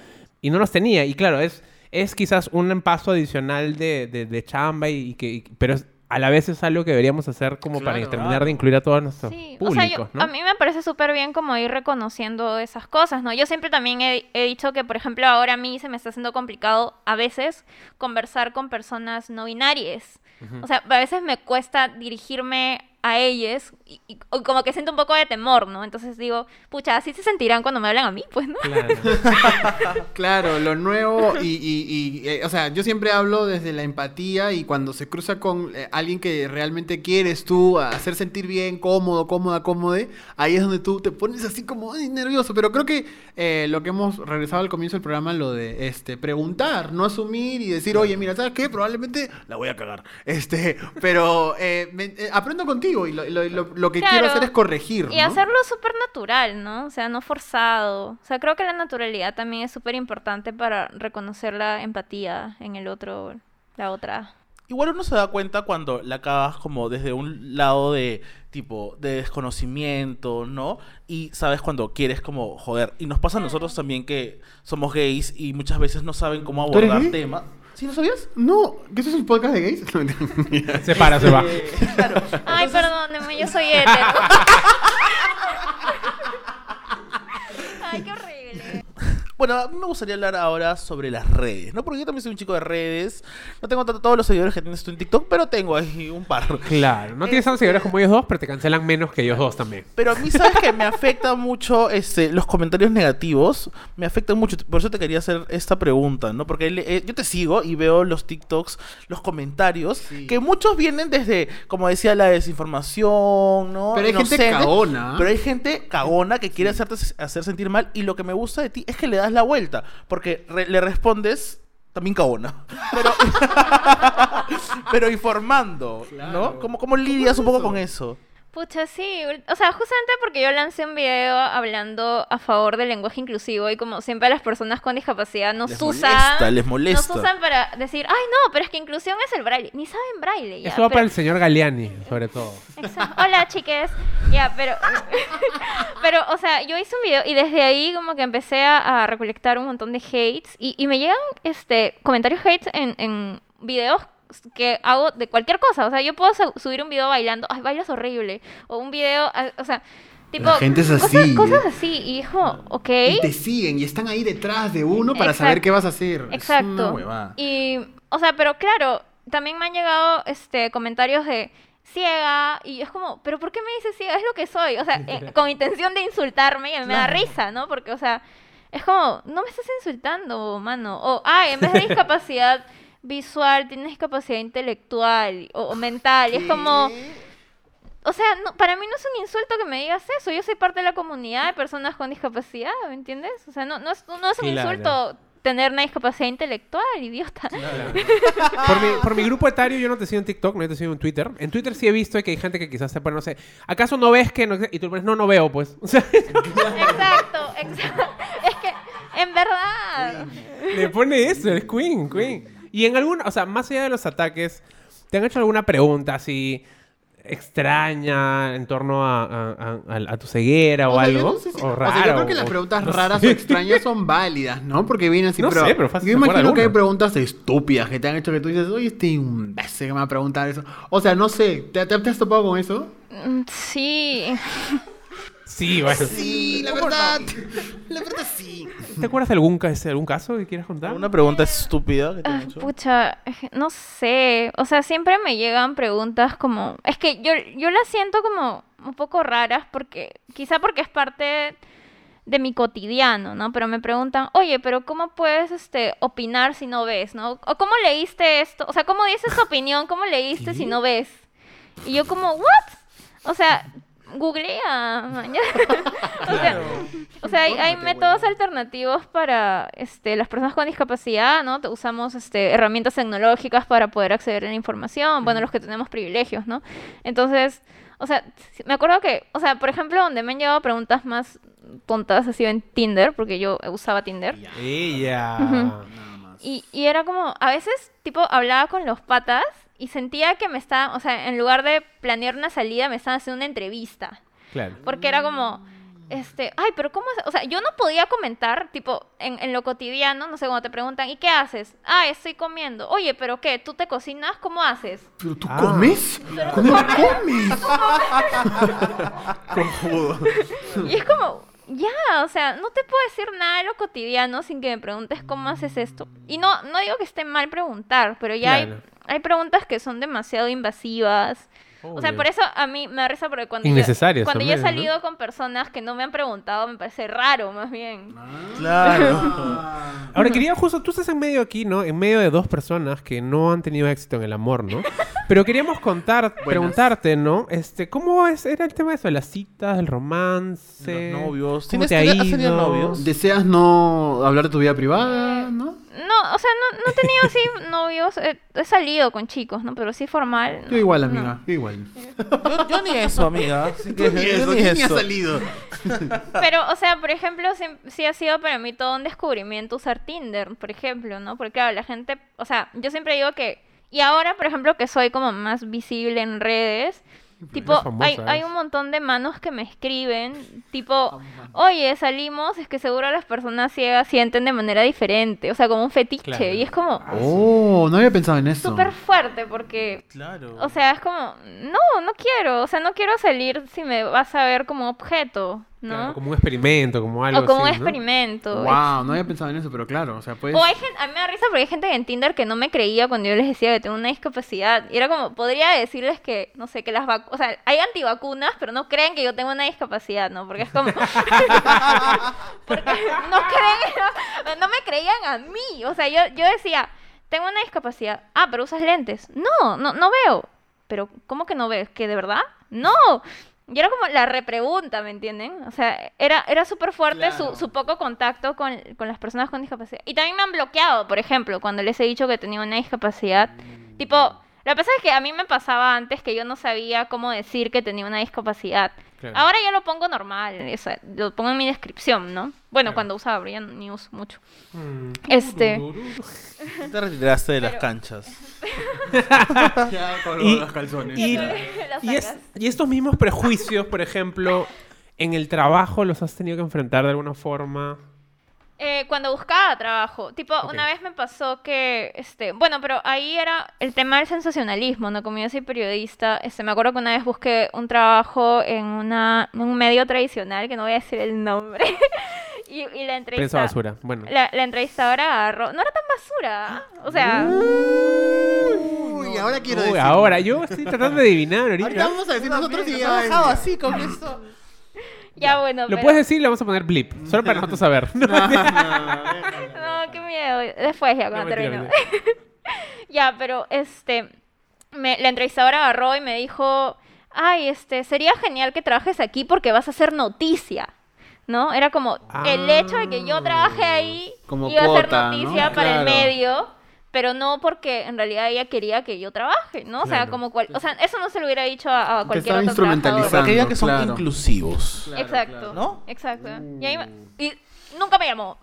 y no los tenía. Y claro, es, es quizás un paso adicional de, de- de chamba, y, y que, pero es- a la vez es algo que deberíamos hacer como para Claro. terminar de incluir a todos nuestros Sí, públicos, o sea, yo- ¿no? a mí me parece súper bien como ir reconociendo esas cosas, ¿no? Yo siempre también he, he dicho que, por ejemplo, ahora a mí se me está haciendo complicado a veces conversar con personas no binarias. O sea, a veces me cuesta dirigirme a ellas y, como que siento un poco de temor, ¿no? Entonces digo, pucha, así se sentirán cuando me hablan a mí, pues, ¿no? Claro. Claro, lo nuevo y, y- y, eh, o sea, yo siempre hablo desde la empatía y cuando se cruza con eh, alguien que realmente quieres tú hacer sentir bien, cómodo, cómoda, cómode, ahí es donde tú te pones así como ay, nervioso. Pero creo que eh, lo que hemos regresado al comienzo del programa, lo de este preguntar, no asumir y decir, oye, mira, ¿sabes qué? Probablemente la voy a cagar. Este, pero eh, me- eh, aprendo contigo y lo, lo- lo- lo que quiero Claro. hacer es corregir. Y ¿no? hacerlo súper natural, ¿no? O sea, no forzado. O sea, creo que la naturalidad también es súper importante para reconocer la empatía en el otro, la otra. igual uno se da cuenta cuando la acabas como desde un lado de tipo de desconocimiento, ¿no? Y sabes cuando quieres como joder. Y nos pasa a nosotros también que somos gays y muchas veces no saben cómo ¿Tú eres abordar temas. ¿Sí no sabías? No, ¿que eso es un podcast de gays? Se para, se va. Claro. Ay, perdóneme, yo soy hetero. Bueno, a mí me gustaría hablar ahora sobre las redes, ¿no? Porque yo también soy un chico de redes. No tengo tanto- todos los seguidores que tienes tú en TikTok, pero tengo ahí un par. Claro, no tienes tantos seguidores como ellos dos, pero te cancelan menos que ellos dos también. Pero a mí, ¿sabes que Me afecta mucho este, los comentarios negativos. Me afectan mucho. Por eso te quería hacer esta pregunta, ¿no? Porque eh, yo te sigo y veo los TikToks, los comentarios, que muchos vienen desde, como decía, la desinformación, ¿no? Pero hay gente cagona. Pero hay gente cagona que quiere hacerte hacer sentir mal. Y lo que me gusta de ti es que le das la vuelta. Porque re- le respondes también cagona. Pero, pero informando, ¿no? ¿Cómo, cómo lidias un poco con eso? Pucha, sí. O sea, justamente porque yo lancé un video hablando a favor del lenguaje inclusivo y como siempre las personas con discapacidad nos Les usan. molesta, les molesta. Nos usan para decir, ay no, pero es que inclusión es el braille. Ni saben braille. Ya, Eso va pero- para el señor Galeani, sobre todo. Exacto. Hola, chiques. Ya, pero. pero, o sea, yo hice un video y desde ahí como que empecé a, a recolectar un montón de hates. Y, y me llegan este comentarios hates en, en videos que hago de cualquier cosa. O sea, yo puedo su- subir un video bailando. Ay, bailas horrible. O un video. O sea. Tipo, La gente es cosas- así. Cosas, así. Y es como, ok. Y te siguen y están ahí detrás de uno para Exacto. saber qué vas a hacer. Exacto. Y, o sea, pero claro, también me han llegado este comentarios de ciega y es como, pero ¿por qué me dices ciega? Es lo que soy, o sea, eh, con intención de insultarme y me da risa, ¿no? Porque, o sea, es como, no me estás insultando, mano. O, ay, en vez de discapacidad visual, tienes discapacidad intelectual o, o mental. Y es como, o sea, no, para mí no es un insulto que me digas eso. Yo soy parte de la comunidad de personas con discapacidad, ¿me entiendes? O sea, no, no es, no es un Claro. insulto tener una discapacidad intelectual, idiota. Por mi, por mi grupo etario yo no te sigo en TikTok, no te sigo en Twitter. En Twitter sí he visto que hay gente que quizás se pone, no sé, ¿acaso no ves que no? Y tú pones, no, no veo, pues. O sea, Exacto, exacto. Es que, en verdad. le pone eso, es Queen, Queen. Y en alguna, o sea, más allá de los ataques, ¿te han hecho alguna pregunta así extraña en torno a, a- a- a- a tu ceguera o, O sea, yo algo? no sé si- o o raro. sea, yo creo que las o- preguntas no raras sé. o extrañas son válidas, ¿no? Porque vienen así, No pero, sé, pero fácil yo acuerda imagino que hay preguntas estúpidas que te han hecho que tú dices, oye, este imbécil que me va a preguntar eso. O sea, no sé, ¿te, te- te has topado con eso? Mm, Sí. Sí, bueno. Sí, la verdad. La verdad sí. ¿Te acuerdas de algún, ca- ese- algún caso que quieras contar? Una pregunta estúpida que te han Ah, hecho. pucha, no sé. O sea, siempre me llegan preguntas como. Es que yo, yo las siento como un poco raras porque. Quizá porque es parte de mi cotidiano, ¿no? Pero me preguntan, oye, pero ¿cómo puedes este, opinar si no ves, ¿no? O ¿cómo leíste esto? O sea, ¿cómo dices tu opinión? ¿Cómo leíste si no ves? Y yo como, ¿what? O sea, googlea, mañana. o sea, o sea, hay, hay métodos alternativos para este, las personas con discapacidad, ¿no? Te- Usamos este, herramientas tecnológicas para poder acceder a la información, bueno, los que tenemos privilegios, ¿no? Entonces, o sea, me acuerdo que, o sea, por ejemplo, donde me han llegado preguntas más tontas ha sido en Tinder, porque yo usaba Tinder. Ella. Y, y era como, a veces, tipo, hablaba con los patas y sentía que me estaban, o sea, en lugar de planear una salida, me estaban haciendo una entrevista. Claro. Porque era como, este, ay, pero ¿cómo es? O sea, yo no podía comentar, tipo, en, en lo cotidiano, no sé, cuando te preguntan, ¿y qué haces? Ah, estoy comiendo. Oye, ¿pero qué? ¿Tú te cocinas? ¿Cómo haces? ¿Pero tú Ah. comes? ¿Cómo comes? Y es como, ya, o sea, no te puedo decir nada de lo cotidiano sin que me preguntes cómo haces esto. Y no, no digo que esté mal preguntar, pero ya Claro. hay, hay preguntas que son demasiado invasivas. O sea, por eso a mí me da risa porque cuando, yo, cuando yo he salido con personas que no me han preguntado, me parece raro, más bien. Claro. Ahora quería justo, tú estás en medio aquí, ¿no? En medio de dos personas que no han tenido éxito en el amor, ¿no? Pero queríamos contar, preguntarte, ¿no? Este, ¿cómo es, era el tema de eso? Las citas, el romance. Los novios. ¿Cómo ¿Tienes- te ha has tenido ido? novios? ¿Deseas no hablar de tu vida privada, no? No, o sea, no, no he tenido así novios, he, he salido con chicos, ¿no? Pero sí formal. Yo igual, no. amiga, yo igual. Yo, yo ni eso, amiga. Que- Ni yo eso, ni ¿quién ni ha eso. salido? Pero, o sea, por ejemplo, sí, sí ha sido para mí todo un descubrimiento usar Tinder, por ejemplo, ¿no? Porque, claro, la gente, o sea, yo siempre digo que y ahora, por ejemplo, que soy como más visible en redes, tipo, hay, hay un montón de manos que me escriben, tipo, oye, salimos, es que seguro las personas ciegas sienten de manera diferente, o sea, como un fetiche, Claro. y es como Oh, no había pensado en eso. súper fuerte porque Claro. o sea, es como, no, no quiero, o sea, no quiero salir si me vas a ver como objeto, ¿no? Claro, como un experimento, como algo o como un así, ¿no? experimento. Wow, no había pensado en eso, pero claro, o sea, pues. O hay gente, a mí me da risa porque hay gente en Tinder que no me creía cuando yo les decía que tengo una discapacidad. Y era como, podría decirles que, no sé, que las vacunas, o sea, hay antivacunas, pero no creen que yo tengo una discapacidad, ¿no? Porque es como... porque no creen, no me creían a mí. O sea, yo, yo decía, tengo una discapacidad. Ah, pero usas lentes. No, no, no veo. Pero, ¿cómo que no ves? ¿Que de verdad? No. Y era como la repregunta, ¿me entienden? O sea, era, era súper fuerte su, su poco contacto con, con las personas con discapacidad. Y también me han bloqueado, por ejemplo, cuando les he dicho que tenía una discapacidad. Tipo, que pasa es que a mí me pasaba antes que yo no sabía cómo decir que tenía una discapacidad. Claro. Ahora ya lo pongo normal, o sea, lo pongo en mi descripción, ¿no? Bueno, Claro. cuando usaba, ya ni uso mucho. Mm. Este... Te retiraste de las canchas. Ya con Y- los calzones. Y, Lo y, es- sacas. y estos mismos prejuicios, por ejemplo, en el trabajo los has tenido que enfrentar de alguna forma. Eh, cuando buscaba trabajo, tipo, una vez me pasó que, este, bueno, pero ahí era el tema del sensacionalismo, ¿no? Como yo soy periodista, este, me acuerdo que una vez busqué un trabajo en, una, en un medio tradicional, que no voy a decir el nombre, y, y la Prensa entrevista... basura. Bueno. La, la entrevistadora agarró, no era tan basura, o sea, Uy, ahora quiero Uy, decir. ahora, yo estoy tratando de adivinar ahorita. Ahorita vamos a decir nosotros y ya. así con esto. Ya bueno, Lo pero- puedes decir y le vamos a poner blip. Solo para nosotros saber. No, no, déjalo. No, qué miedo. Después ya, cuando No, mentira, termino. ya, pero este. Me, la entrevistadora agarró y me dijo: Ay, este, sería genial que trabajes aquí porque vas a hacer noticia. ¿No? Era como el hecho de que yo trabaje ahí Como iba a ser ¿no? noticia para el medio, pero no porque en realidad ella quería que yo trabaje, ¿no? O sea, como cual, o sea, eso no se lo hubiera dicho a, a cualquier estaba otro instrumentalizando. Trabajador. que son Claro. inclusivos. Claro, Exacto. claro. ¿No? Exacto. Y, ahí me- y nunca me llamó,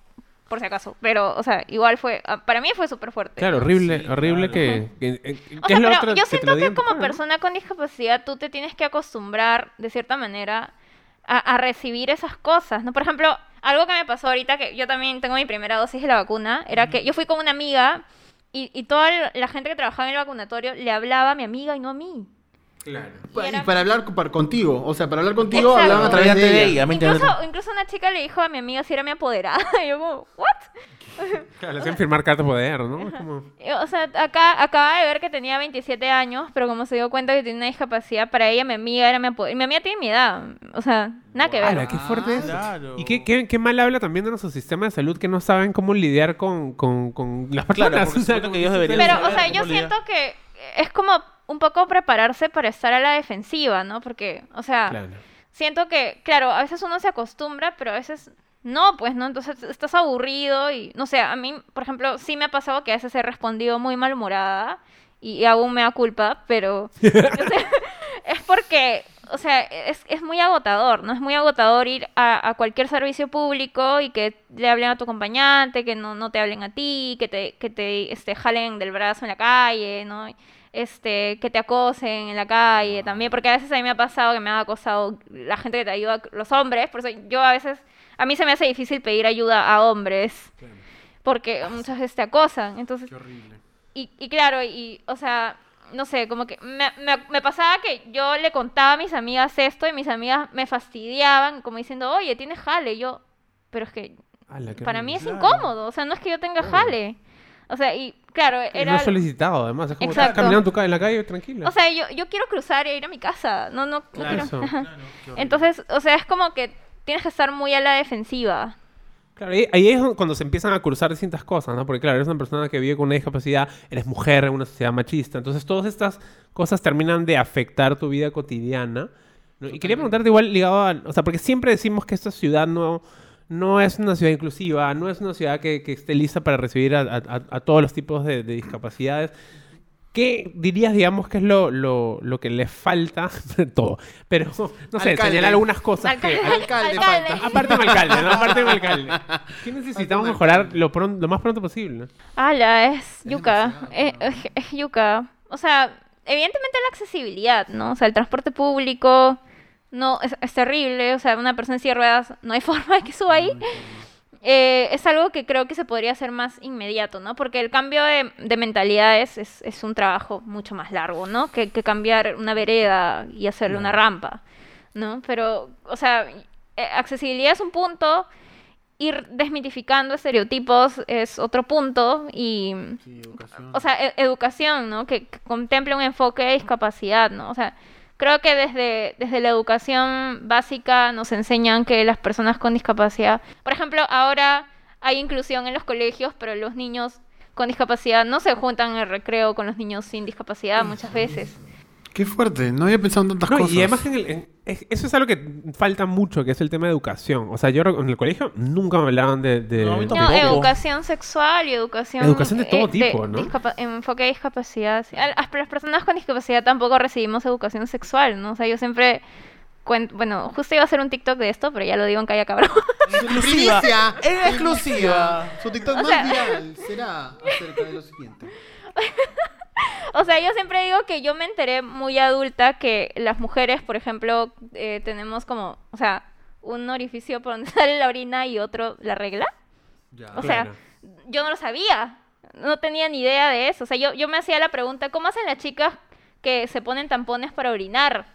por si acaso. Pero, o sea, igual fue. ah, Para mí fue súper fuerte. Claro, horrible, Sí, horrible claro. que, que- que- O ¿qué sea, es lo pero otro yo siento que como ¿no? persona con discapacidad tú te tienes que acostumbrar, de cierta manera, a, a recibir esas cosas, ¿no? Por ejemplo, algo que me pasó ahorita, que yo también tengo mi primera dosis de la vacuna, era que yo fui con una amiga y, y toda la gente que trabajaba en el vacunatorio le hablaba a mi amiga y no a mí. Claro. Y era- Y para hablar para- contigo, o sea, para hablar contigo Exacto. hablaban a través de ella. incluso una chica le dijo a mi amiga si era mi apoderada. Y yo como, ¿what? Claro, le hacían firmar carta de poder, ¿no? Es como... Eh, O sea, acá acaba de ver que tenía 27 años, pero como se dio cuenta que tenía una discapacidad, para ella mi amiga era mi apoderada. Y mi amiga tiene mi edad. O sea, nada que ver. ¡Hala, qué fuerte eso! Claro. Y qué, qué, qué mal habla también de nuestro sistema de salud que no saben cómo lidiar con, con, con las Claro, personas. porque O sea, que ellos deberían Pero, saber o sea, yo lidiar. siento que es como un poco prepararse para estar a la defensiva, ¿no? Porque, o sea, Claro. siento que, claro, a veces uno se acostumbra, pero a veces no, pues, ¿no? Entonces estás aburrido y, no sé, a mí, por ejemplo, sí me ha pasado que a veces he respondido muy malhumorada y, y aún me da culpa, pero o sea, es porque, o sea, es, es muy agotador, ¿no? Es muy agotador ir a, a cualquier servicio público y que le hablen a tu acompañante, que no, no te hablen a ti, que te, que te este, jalen del brazo en la calle, ¿no? Este, que te acosen en la calle también, porque a veces a mí me ha pasado que me ha acosado la gente que te ayuda, los hombres, por eso yo a veces, a mí se me hace difícil pedir ayuda a hombres, porque muchas veces te acosan, entonces... Qué horrible. Y, y claro, y, o sea, no sé, como que me, me, me pasaba que yo le contaba a mis amigas esto y mis amigas me fastidiaban, como diciendo, oye, tienes jale. Y yo, pero es que para mí es incómodo, o sea, no es que yo tenga jale. O sea, y claro, Y era... no solicitado, además. Es como Exacto. estás caminando en, tu ca- en la calle tranquila. O sea, yo, yo quiero cruzar e ir a mi casa, no, no, no quiero... Eso. Claro, qué horrible. Entonces, o sea, es como que tienes que estar muy a la defensiva. Claro, ahí, ahí es cuando se empiezan a cruzar distintas cosas, ¿no? Porque claro, eres una persona que vive con una discapacidad, eres mujer en una sociedad machista, entonces todas estas cosas terminan de afectar tu vida cotidiana. ¿no? Y quería preguntarte igual ligado a, o sea, porque siempre decimos que esta ciudad no, no es una ciudad inclusiva, no es una ciudad que, que esté lista para recibir a, a- a- a todos los tipos de, de discapacidades. ¿Qué dirías, digamos, que es lo, lo, lo que le falta? Todo. Pero, no sé, Alcalde. señalar algunas cosas que... Alcalde. Alcalde, Alcalde. falta. Aparte de un alcalde, ¿no? Aparte de un alcalde. ¿Qué necesitamos mejorar lo, más pronto posible? Ala, es yuca. Es, es- es yuca. O sea, evidentemente la accesibilidad, ¿no? O sea, el transporte público no es, es terrible. O sea, una persona en silla de ruedas no hay forma de que suba ahí. Eh, es algo que creo que se podría hacer más inmediato, ¿no? Porque el cambio de, de mentalidades es, es un trabajo mucho más largo, ¿no? Que, que cambiar una vereda y hacerle una rampa, ¿no? Pero, o sea, eh, accesibilidad es un punto, ir desmitificando estereotipos es otro punto y, o sea, e- educación, ¿no? Que, que contemple un enfoque de discapacidad, ¿no? O sea, creo que desde, desde la educación básica nos enseñan que las personas con discapacidad, por ejemplo, ahora hay inclusión en los colegios, pero los niños con discapacidad no se juntan en el recreo con los niños sin discapacidad muchas veces. Qué fuerte, no había pensado en tantas No, cosas. y además que en el- en- es- eso es algo que falta mucho, que es el tema de educación. O sea, yo en el colegio nunca me hablaban de... de- No, a educación sexual y educación... Educación de todo eh, tipo, ¿no? discapa- enfoque de discapacidad. A- Las, las personas con discapacidad tampoco recibimos educación sexual, ¿no? O sea, yo siempre... Bueno, justo iba a hacer un TikTok de esto, pero ya lo digo en Calla Cabrón. Exclusiva. En exclusiva. Su TikTok O más viral será acerca de lo siguiente. O sea, yo siempre digo que yo me enteré muy adulta que las mujeres, por ejemplo, eh, tenemos como, o sea, un orificio por donde sale la orina y otro la regla. Ya. O sea, yo no lo sabía. No tenía ni idea de eso. O sea, yo, yo me hacía la pregunta, ¿cómo hacen las chicas que se ponen tampones para orinar?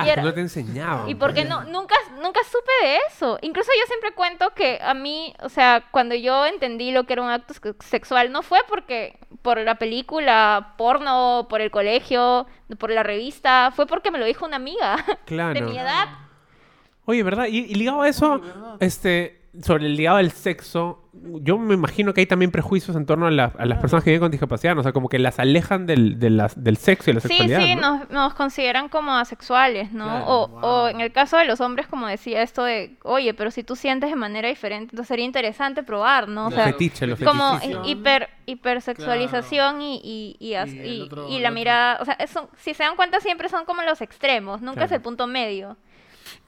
Ah, y era- no te enseñaban. ¿Y por qué no? Nunca, nunca supe de eso. Incluso yo siempre cuento que a mí, o sea, cuando yo entendí lo que era un acto se- sexual, no fue porque por la película porno, por el colegio, por la revista, fue porque me lo dijo una amiga Claro. de mi edad. Oye, ¿verdad? Y, y ligado a eso, este, sobre el ligado del sexo, yo me imagino que hay también prejuicios en torno a, la- a las personas que viven con discapacidad, ¿no? o sea, como que las alejan del, de las- del sexo y la Sí, sexualidad. sí, ¿no? nos, nos consideran como asexuales, ¿no? Claro, o, wow. o en el caso de los hombres, como decía esto de, oye, pero si tú sientes de manera diferente, entonces sería interesante probar, ¿no? O Los sea, los como fetiches. hi- hiper hipersexualización y, y, y, as- Y el y- otro- y el la otro. mirada, o sea, son- si se dan cuenta siempre son como los extremos, nunca es el punto medio.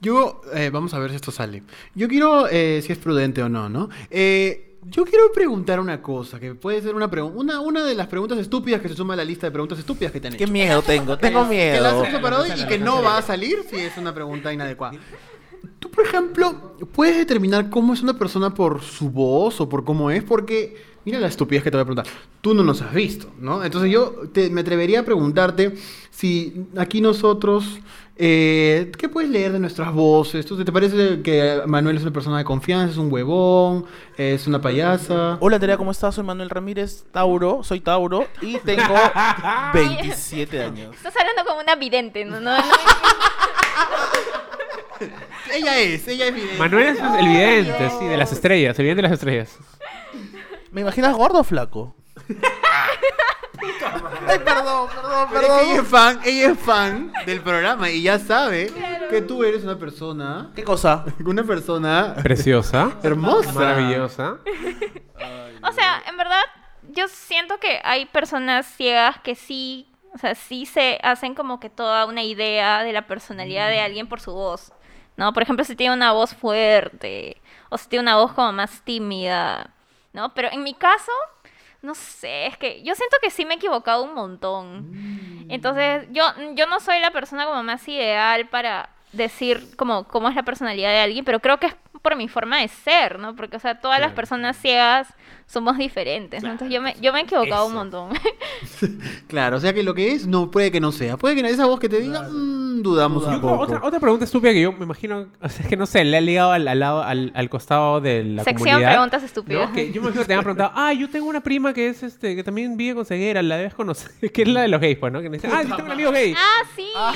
Yo, eh, vamos a ver si esto sale. Yo quiero, eh, si es prudente o no, ¿no? Eh, yo quiero preguntar una cosa, que puede ser una, una una de las preguntas estúpidas que se suma a la lista de preguntas estúpidas que te han Qué hecho. miedo tengo, tengo Que la has miedo. preparado y que no va a salir si es una pregunta inadecuada. Tú, por ejemplo, puedes determinar cómo es una persona por su voz o por cómo es, porque mira la estupidez que te voy a preguntar. Tú no nos has visto, ¿no? Entonces yo te- me atrevería a preguntarte si aquí nosotros, eh, ¿qué puedes leer de nuestras voces? ¿Tú- ¿Te parece que Manuel es una persona de confianza, es un huevón, es una payasa? Hola Andrea, ¿cómo estás? Soy Manuel Ramírez, Tauro, soy Tauro y tengo 27 años. Estás hablando como una vidente, ¿no? no, no- Ella es, ella es vidente. Manuel es el vidente, sí, de las estrellas, el vidente de las estrellas. ¿Me imaginas gordo o flaco? Ay, perdón, perdón, Pero es que ella perdón. es fan, ella es fan del programa y ya sabe que tú eres una persona, ¿Qué cosa? una persona Preciosa. hermosa. Maravillosa. O sea, en verdad, yo siento que hay personas ciegas que sí, o sea, sí se hacen como que toda una idea de la personalidad de alguien por su voz, ¿no? Por ejemplo, si tiene una voz fuerte, o si tiene una voz como más tímida, ¿no? Pero en mi caso, no sé, es que yo siento que sí me he equivocado un montón. Entonces, yo, yo no soy la persona como más ideal para decir como cómo es la personalidad de alguien, pero creo que es por mi forma de ser, ¿no? Porque, o sea, todas las personas ciegas somos diferentes, ¿no? Entonces yo me, yo me he equivocado un montón. Claro, o sea que lo que es no puede que no sea. Puede que esa voz que te diga, mm, dudamos un poco. otra, otra pregunta estúpida que yo me imagino, o sea, es que no sé, le ha ligado al, al lado, al, al costado de la Sección comunidad. preguntas estúpidas. ¿no? Que yo me imagino que te han preguntado, ah, yo tengo una prima que es este, que también vive con ceguera, la debes conocer, que es la de los gays, pues, ¿no? Que me dice, ah, yo tengo un amigo gay. Ah, sí. Oh, a,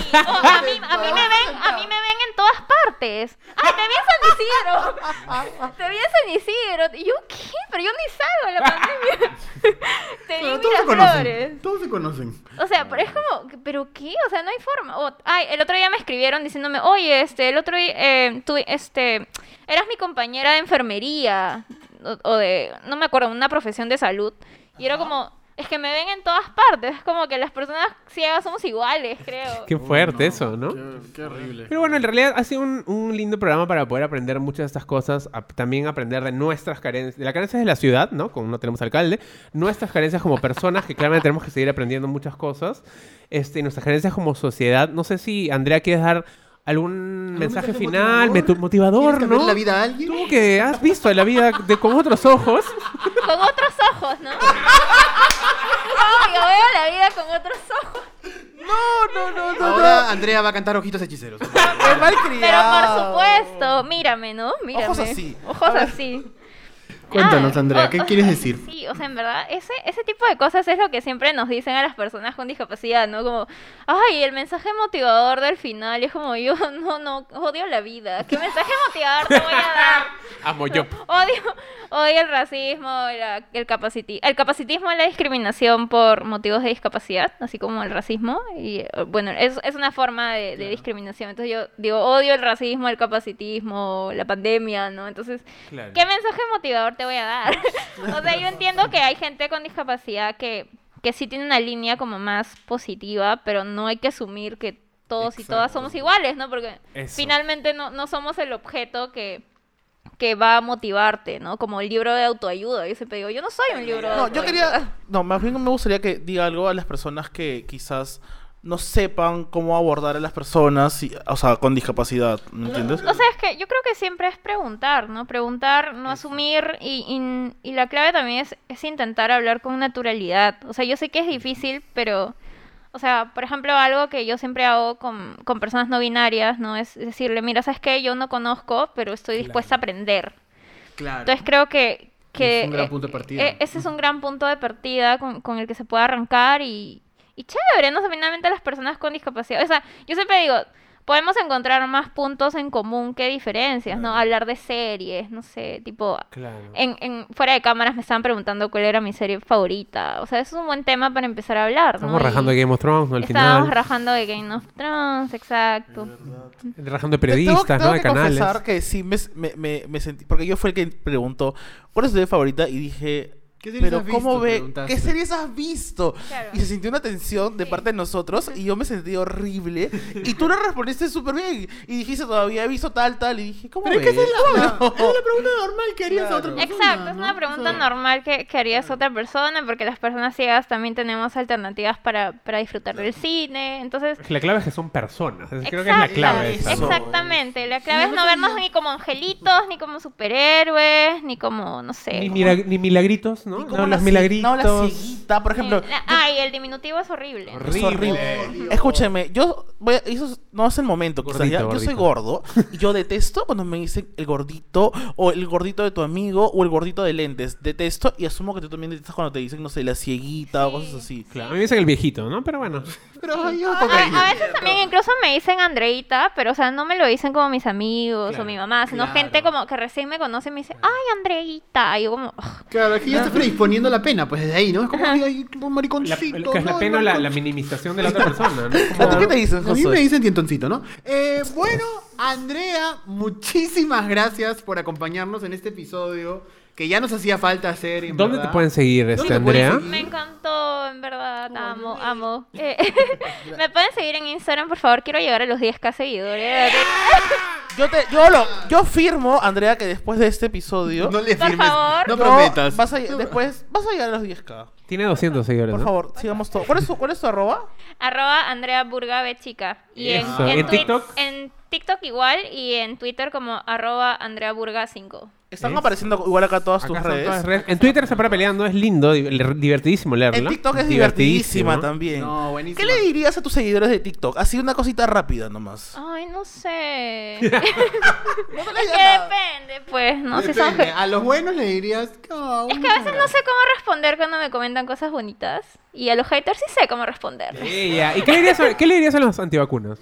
mí, a mí me ven, a mí me ven en todas partes. Ay, te vi en San Isidro. Te vi en San Isidro. Y yo, ¿qué? Pero yo ni salgo en la pandemia. te vi Pero en todos se conocen. Todos se conocen. O sea, pero es como, ¿pero qué? O sea, no hay forma. Ay, el otro día me escribieron diciéndome, oye, este, el otro día, eh, tú, este, eras mi compañera de enfermería, o, o de, no me acuerdo, una profesión de salud. Y era como, es que me ven en todas partes. Es como que las personas ciegas somos iguales, creo. Qué fuerte eso, ¿no? Qué, qué horrible. Pero bueno, en realidad ha sido un, un lindo programa para poder aprender muchas de estas cosas, a- también aprender de nuestras carencias, de las carencias de la ciudad, ¿no? Como no tenemos alcalde, nuestras carencias como personas, que claramente tenemos que seguir aprendiendo muchas cosas, este, nuestras carencias como sociedad. No sé si, Andrea, quieres dar algún mensaje, mensaje final, motivador? motivador, ¿Quieres ¿no? cambiarle la vida a alguien? Tú que has visto la vida de, con otros ojos. Con otros ojos, ¿no? Yo veo la vida con otros ojos. No, no, no, no. Ahora Andrea va a cantar Ojitos Hechiceros. no. Qué mal Pero por supuesto, mírame, ¿no? Mírame. Ojos así. Ojos así. Cuéntanos, Ah, Andrea, ¿qué o quieres sea, decir? Sí, o sea, en verdad, ese, ese tipo de cosas es lo que siempre nos dicen a las personas con discapacidad, ¿no? Como, ay, el mensaje motivador del final, y es como, yo no, no, odio la vida. ¿Qué mensaje motivador te voy a dar? Amo yo. Odio, odio el racismo, la- el, capaciti el capacitismo y la discriminación por motivos de discapacidad, así como el racismo. Y eh, bueno, es, es una forma de, de discriminación. Entonces yo digo, odio el racismo, el capacitismo, la pandemia, ¿no? Entonces, Claro. ¿qué mensaje motivador te voy a dar? o sea, yo entiendo que hay gente con discapacidad que, que sí tiene una línea como más positiva, pero no hay que asumir que todos y todas somos iguales, ¿no? Porque Eso. finalmente no, no somos el objeto que que va a motivarte, ¿no? Como el libro de autoayuda. Yo siempre digo, yo no soy un libro de No, yo quería. No, más bien me gustaría que diga algo a las personas que quizás no sepan cómo abordar a las personas, y- o sea, con discapacidad, ¿me entiendes? O sea, es que yo creo que siempre es preguntar, ¿no? Preguntar, no asumir y, y- y la clave también es, es intentar hablar con naturalidad. O sea, yo sé que es difícil, pero, o sea, por ejemplo, algo que yo siempre hago con, con personas no binarias, ¿no? Es decirle, mira, ¿sabes qué? Yo no conozco, pero estoy dispuesta a aprender. Claro. Entonces creo que... que Es un gran punto de partida. eh, ese es un gran punto de partida con, con el que se puede arrancar y, y chévere, ¿no? O sea, finalmente las personas con discapacidad, o sea, yo siempre digo, podemos encontrar más puntos en común que diferencias, ¿no? Hablar de series, no sé, tipo... Claro. En, en, fuera de cámaras me estaban preguntando cuál era mi serie favorita. O sea, eso es un buen tema para empezar a hablar, ¿no? Estamos rajando Y de Game of Thrones, ¿no? Al Estábamos final. rajando de Game of Thrones, exacto. Rajando de periodistas, tengo, ¿no? tengo De que canales. confesar que sí me, me, me- me sentí. Porque yo fui el que preguntó cuál es tu serie favorita y dije. ¿Qué series Pero has ¿cómo visto?", ve? preguntaste. ¿Qué series has visto? Claro. Y se sintió una tensión de Sí. parte de nosotros y yo me sentí horrible. Y tú le respondiste súper bien. Y dijiste todavía he visto tal, tal. Y dije, ¿cómo Pero es que esa ves? es la, No. es la pregunta normal que harías a otra Claro. persona. Exacto, es ¿no? una pregunta O sea, normal que, que harías otra persona, porque las personas ciegas también tenemos alternativas para, para disfrutar del cine. Entonces, La clave es que son personas. Creo que es la clave. exactamente. La clave Sí, es no vernos ni como angelitos, ni como superhéroes, ni como, no sé. Ni, como- milag- ni milagritos, ¿no? No, como los la ci- milagritos. No, la cieguita, por ejemplo. Sí, la- Ay, el diminutivo es horrible. Es horrible. Escúcheme, yo voy a- eso no es el momento, quizás Gordito, ya. Yo soy gordo y yo detesto cuando me dicen el gordito o el gordito de tu amigo o el gordito de lentes. Detesto y asumo que tú también detestas cuando te dicen, no sé, la cieguita o cosas así. Claro, a mí me dicen el viejito, ¿no? Pero bueno. Pero ay, yo A, veces también incluso me dicen Andreita, pero o sea, no me lo dicen como mis amigos Claro, o mi mamá, sino claro. gente como que recién me conoce y me dice, ay, Andreita. Y yo como. Claro, aquí ya estás predisponiendo la pena, pues desde ahí, ¿no? Es como, ay, un La, mariconcito. que es la ¿no? pena o la, la Mariconcito. minimización de la otra persona, ¿no? ¿A ti Como- qué te dicen, A mí me dicen tientoncito, ¿no? Eh, bueno, Andrea, muchísimas gracias por acompañarnos en este episodio que ya nos hacía falta hacer. en ¿Dónde verdad. te pueden seguir, este, Andrea? seguir? me encantó, en verdad, amo, amo. Eh, me pueden seguir en Instagram, por favor, quiero llegar a los 10k seguidores. Yo te, yo lo, yo firmo, Andrea, que después de este episodio, No le Por firmes, favor. no prometas. vas a, después vas a llegar a los 10k. Tiene 200 seguidores, Por ¿no? favor, sigamos todo. ¿Cuál es tu, cuál es tu arroba? Arroba Andrea Burga B chica. Y en, en ¿En TikTok? En TikTok igual y en Twitter como arroba Andrea Burga 5. Están Es- apareciendo igual acá todas Acá tus redes. todas las redes. En Twitter se para peleando, es lindo, di- divertidísimo leerlo. En TikTok es divertidísima también. No, buenísimo. ¿Qué le dirías a tus seguidores de TikTok? Así una cosita rápida nomás. Ay, no sé. No es que depende, pues, ¿no? Si son Depende. A los buenos le dirías. "Oh, Es que a veces no sé cómo responder cuando me comentan cosas bonitas. Y a los haters sí sé cómo responder. ¿Y qué le, dirías a, qué le dirías a los antivacunas?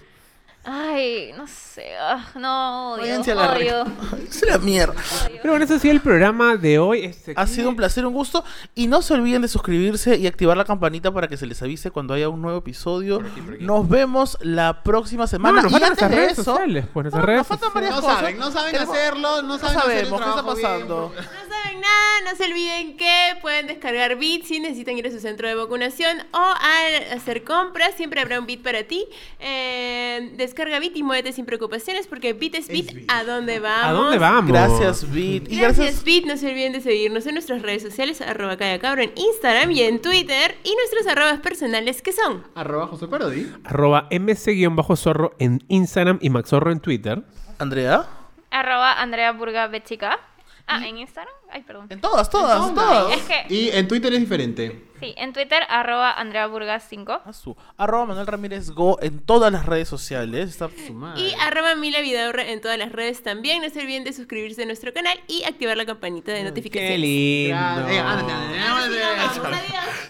Ay, no sé. ah, no, odio. Váyanse a la odio. Es la mierda. Pero bueno, ese ha sido el programa de hoy. Este, Ha sido un placer, un gusto. Y no se olviden de suscribirse y activar la campanita para que se les avise cuando haya un nuevo episodio. Nos vemos la próxima No, semana. nos y faltan antes nuestras de redes eso, sociales. Pues nuestras no, redes nos faltan sociales. varias No cosas. saben, no saben hacerlo, no No saben hacer el sabemos qué está trabajo bien. pasando. No saben nada, no se olviden que pueden descargar Bit si necesitan ir a su centro de vacunación o al hacer compras. Siempre habrá un Bit para ti. Eh, descarga Bit y muévete sin preocupaciones porque Bit es Bit. ¿A dónde vamos? ¿A dónde vamos? Gracias, Bit. Y Gracias, gracias. Bit. No se olviden de seguirnos en nuestras redes sociales, arroba Cabro en Instagram y en Twitter. Y nuestros arrobas personales que son. Arroba José Parodi. Arroba mc-zorro en Instagram y maxorro en Twitter. Andrea. Arroba Andrea Burga Bechica. Ah, en Instagram. Ay, perdón. En todas, todas, en todas. Y en Twitter es diferente. Sí, en Twitter, arroba Andrea Burgas 5. Ah, arroba Manuel Ramírez Go en todas las redes sociales. Está. Y arroba Mila Vidaurra en todas las redes también. No se olviden de suscribirse a nuestro canal y activar la campanita de notificaciones. Qué lindo. Eh,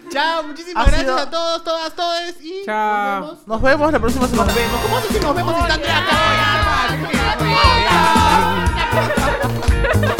Chao, muchísimas gracias a todos, todas, todes. Y Chao. Nos vemos. nos vemos la próxima semana. Nos vemos. ¿Cómo nos vemos si está Andrea acá?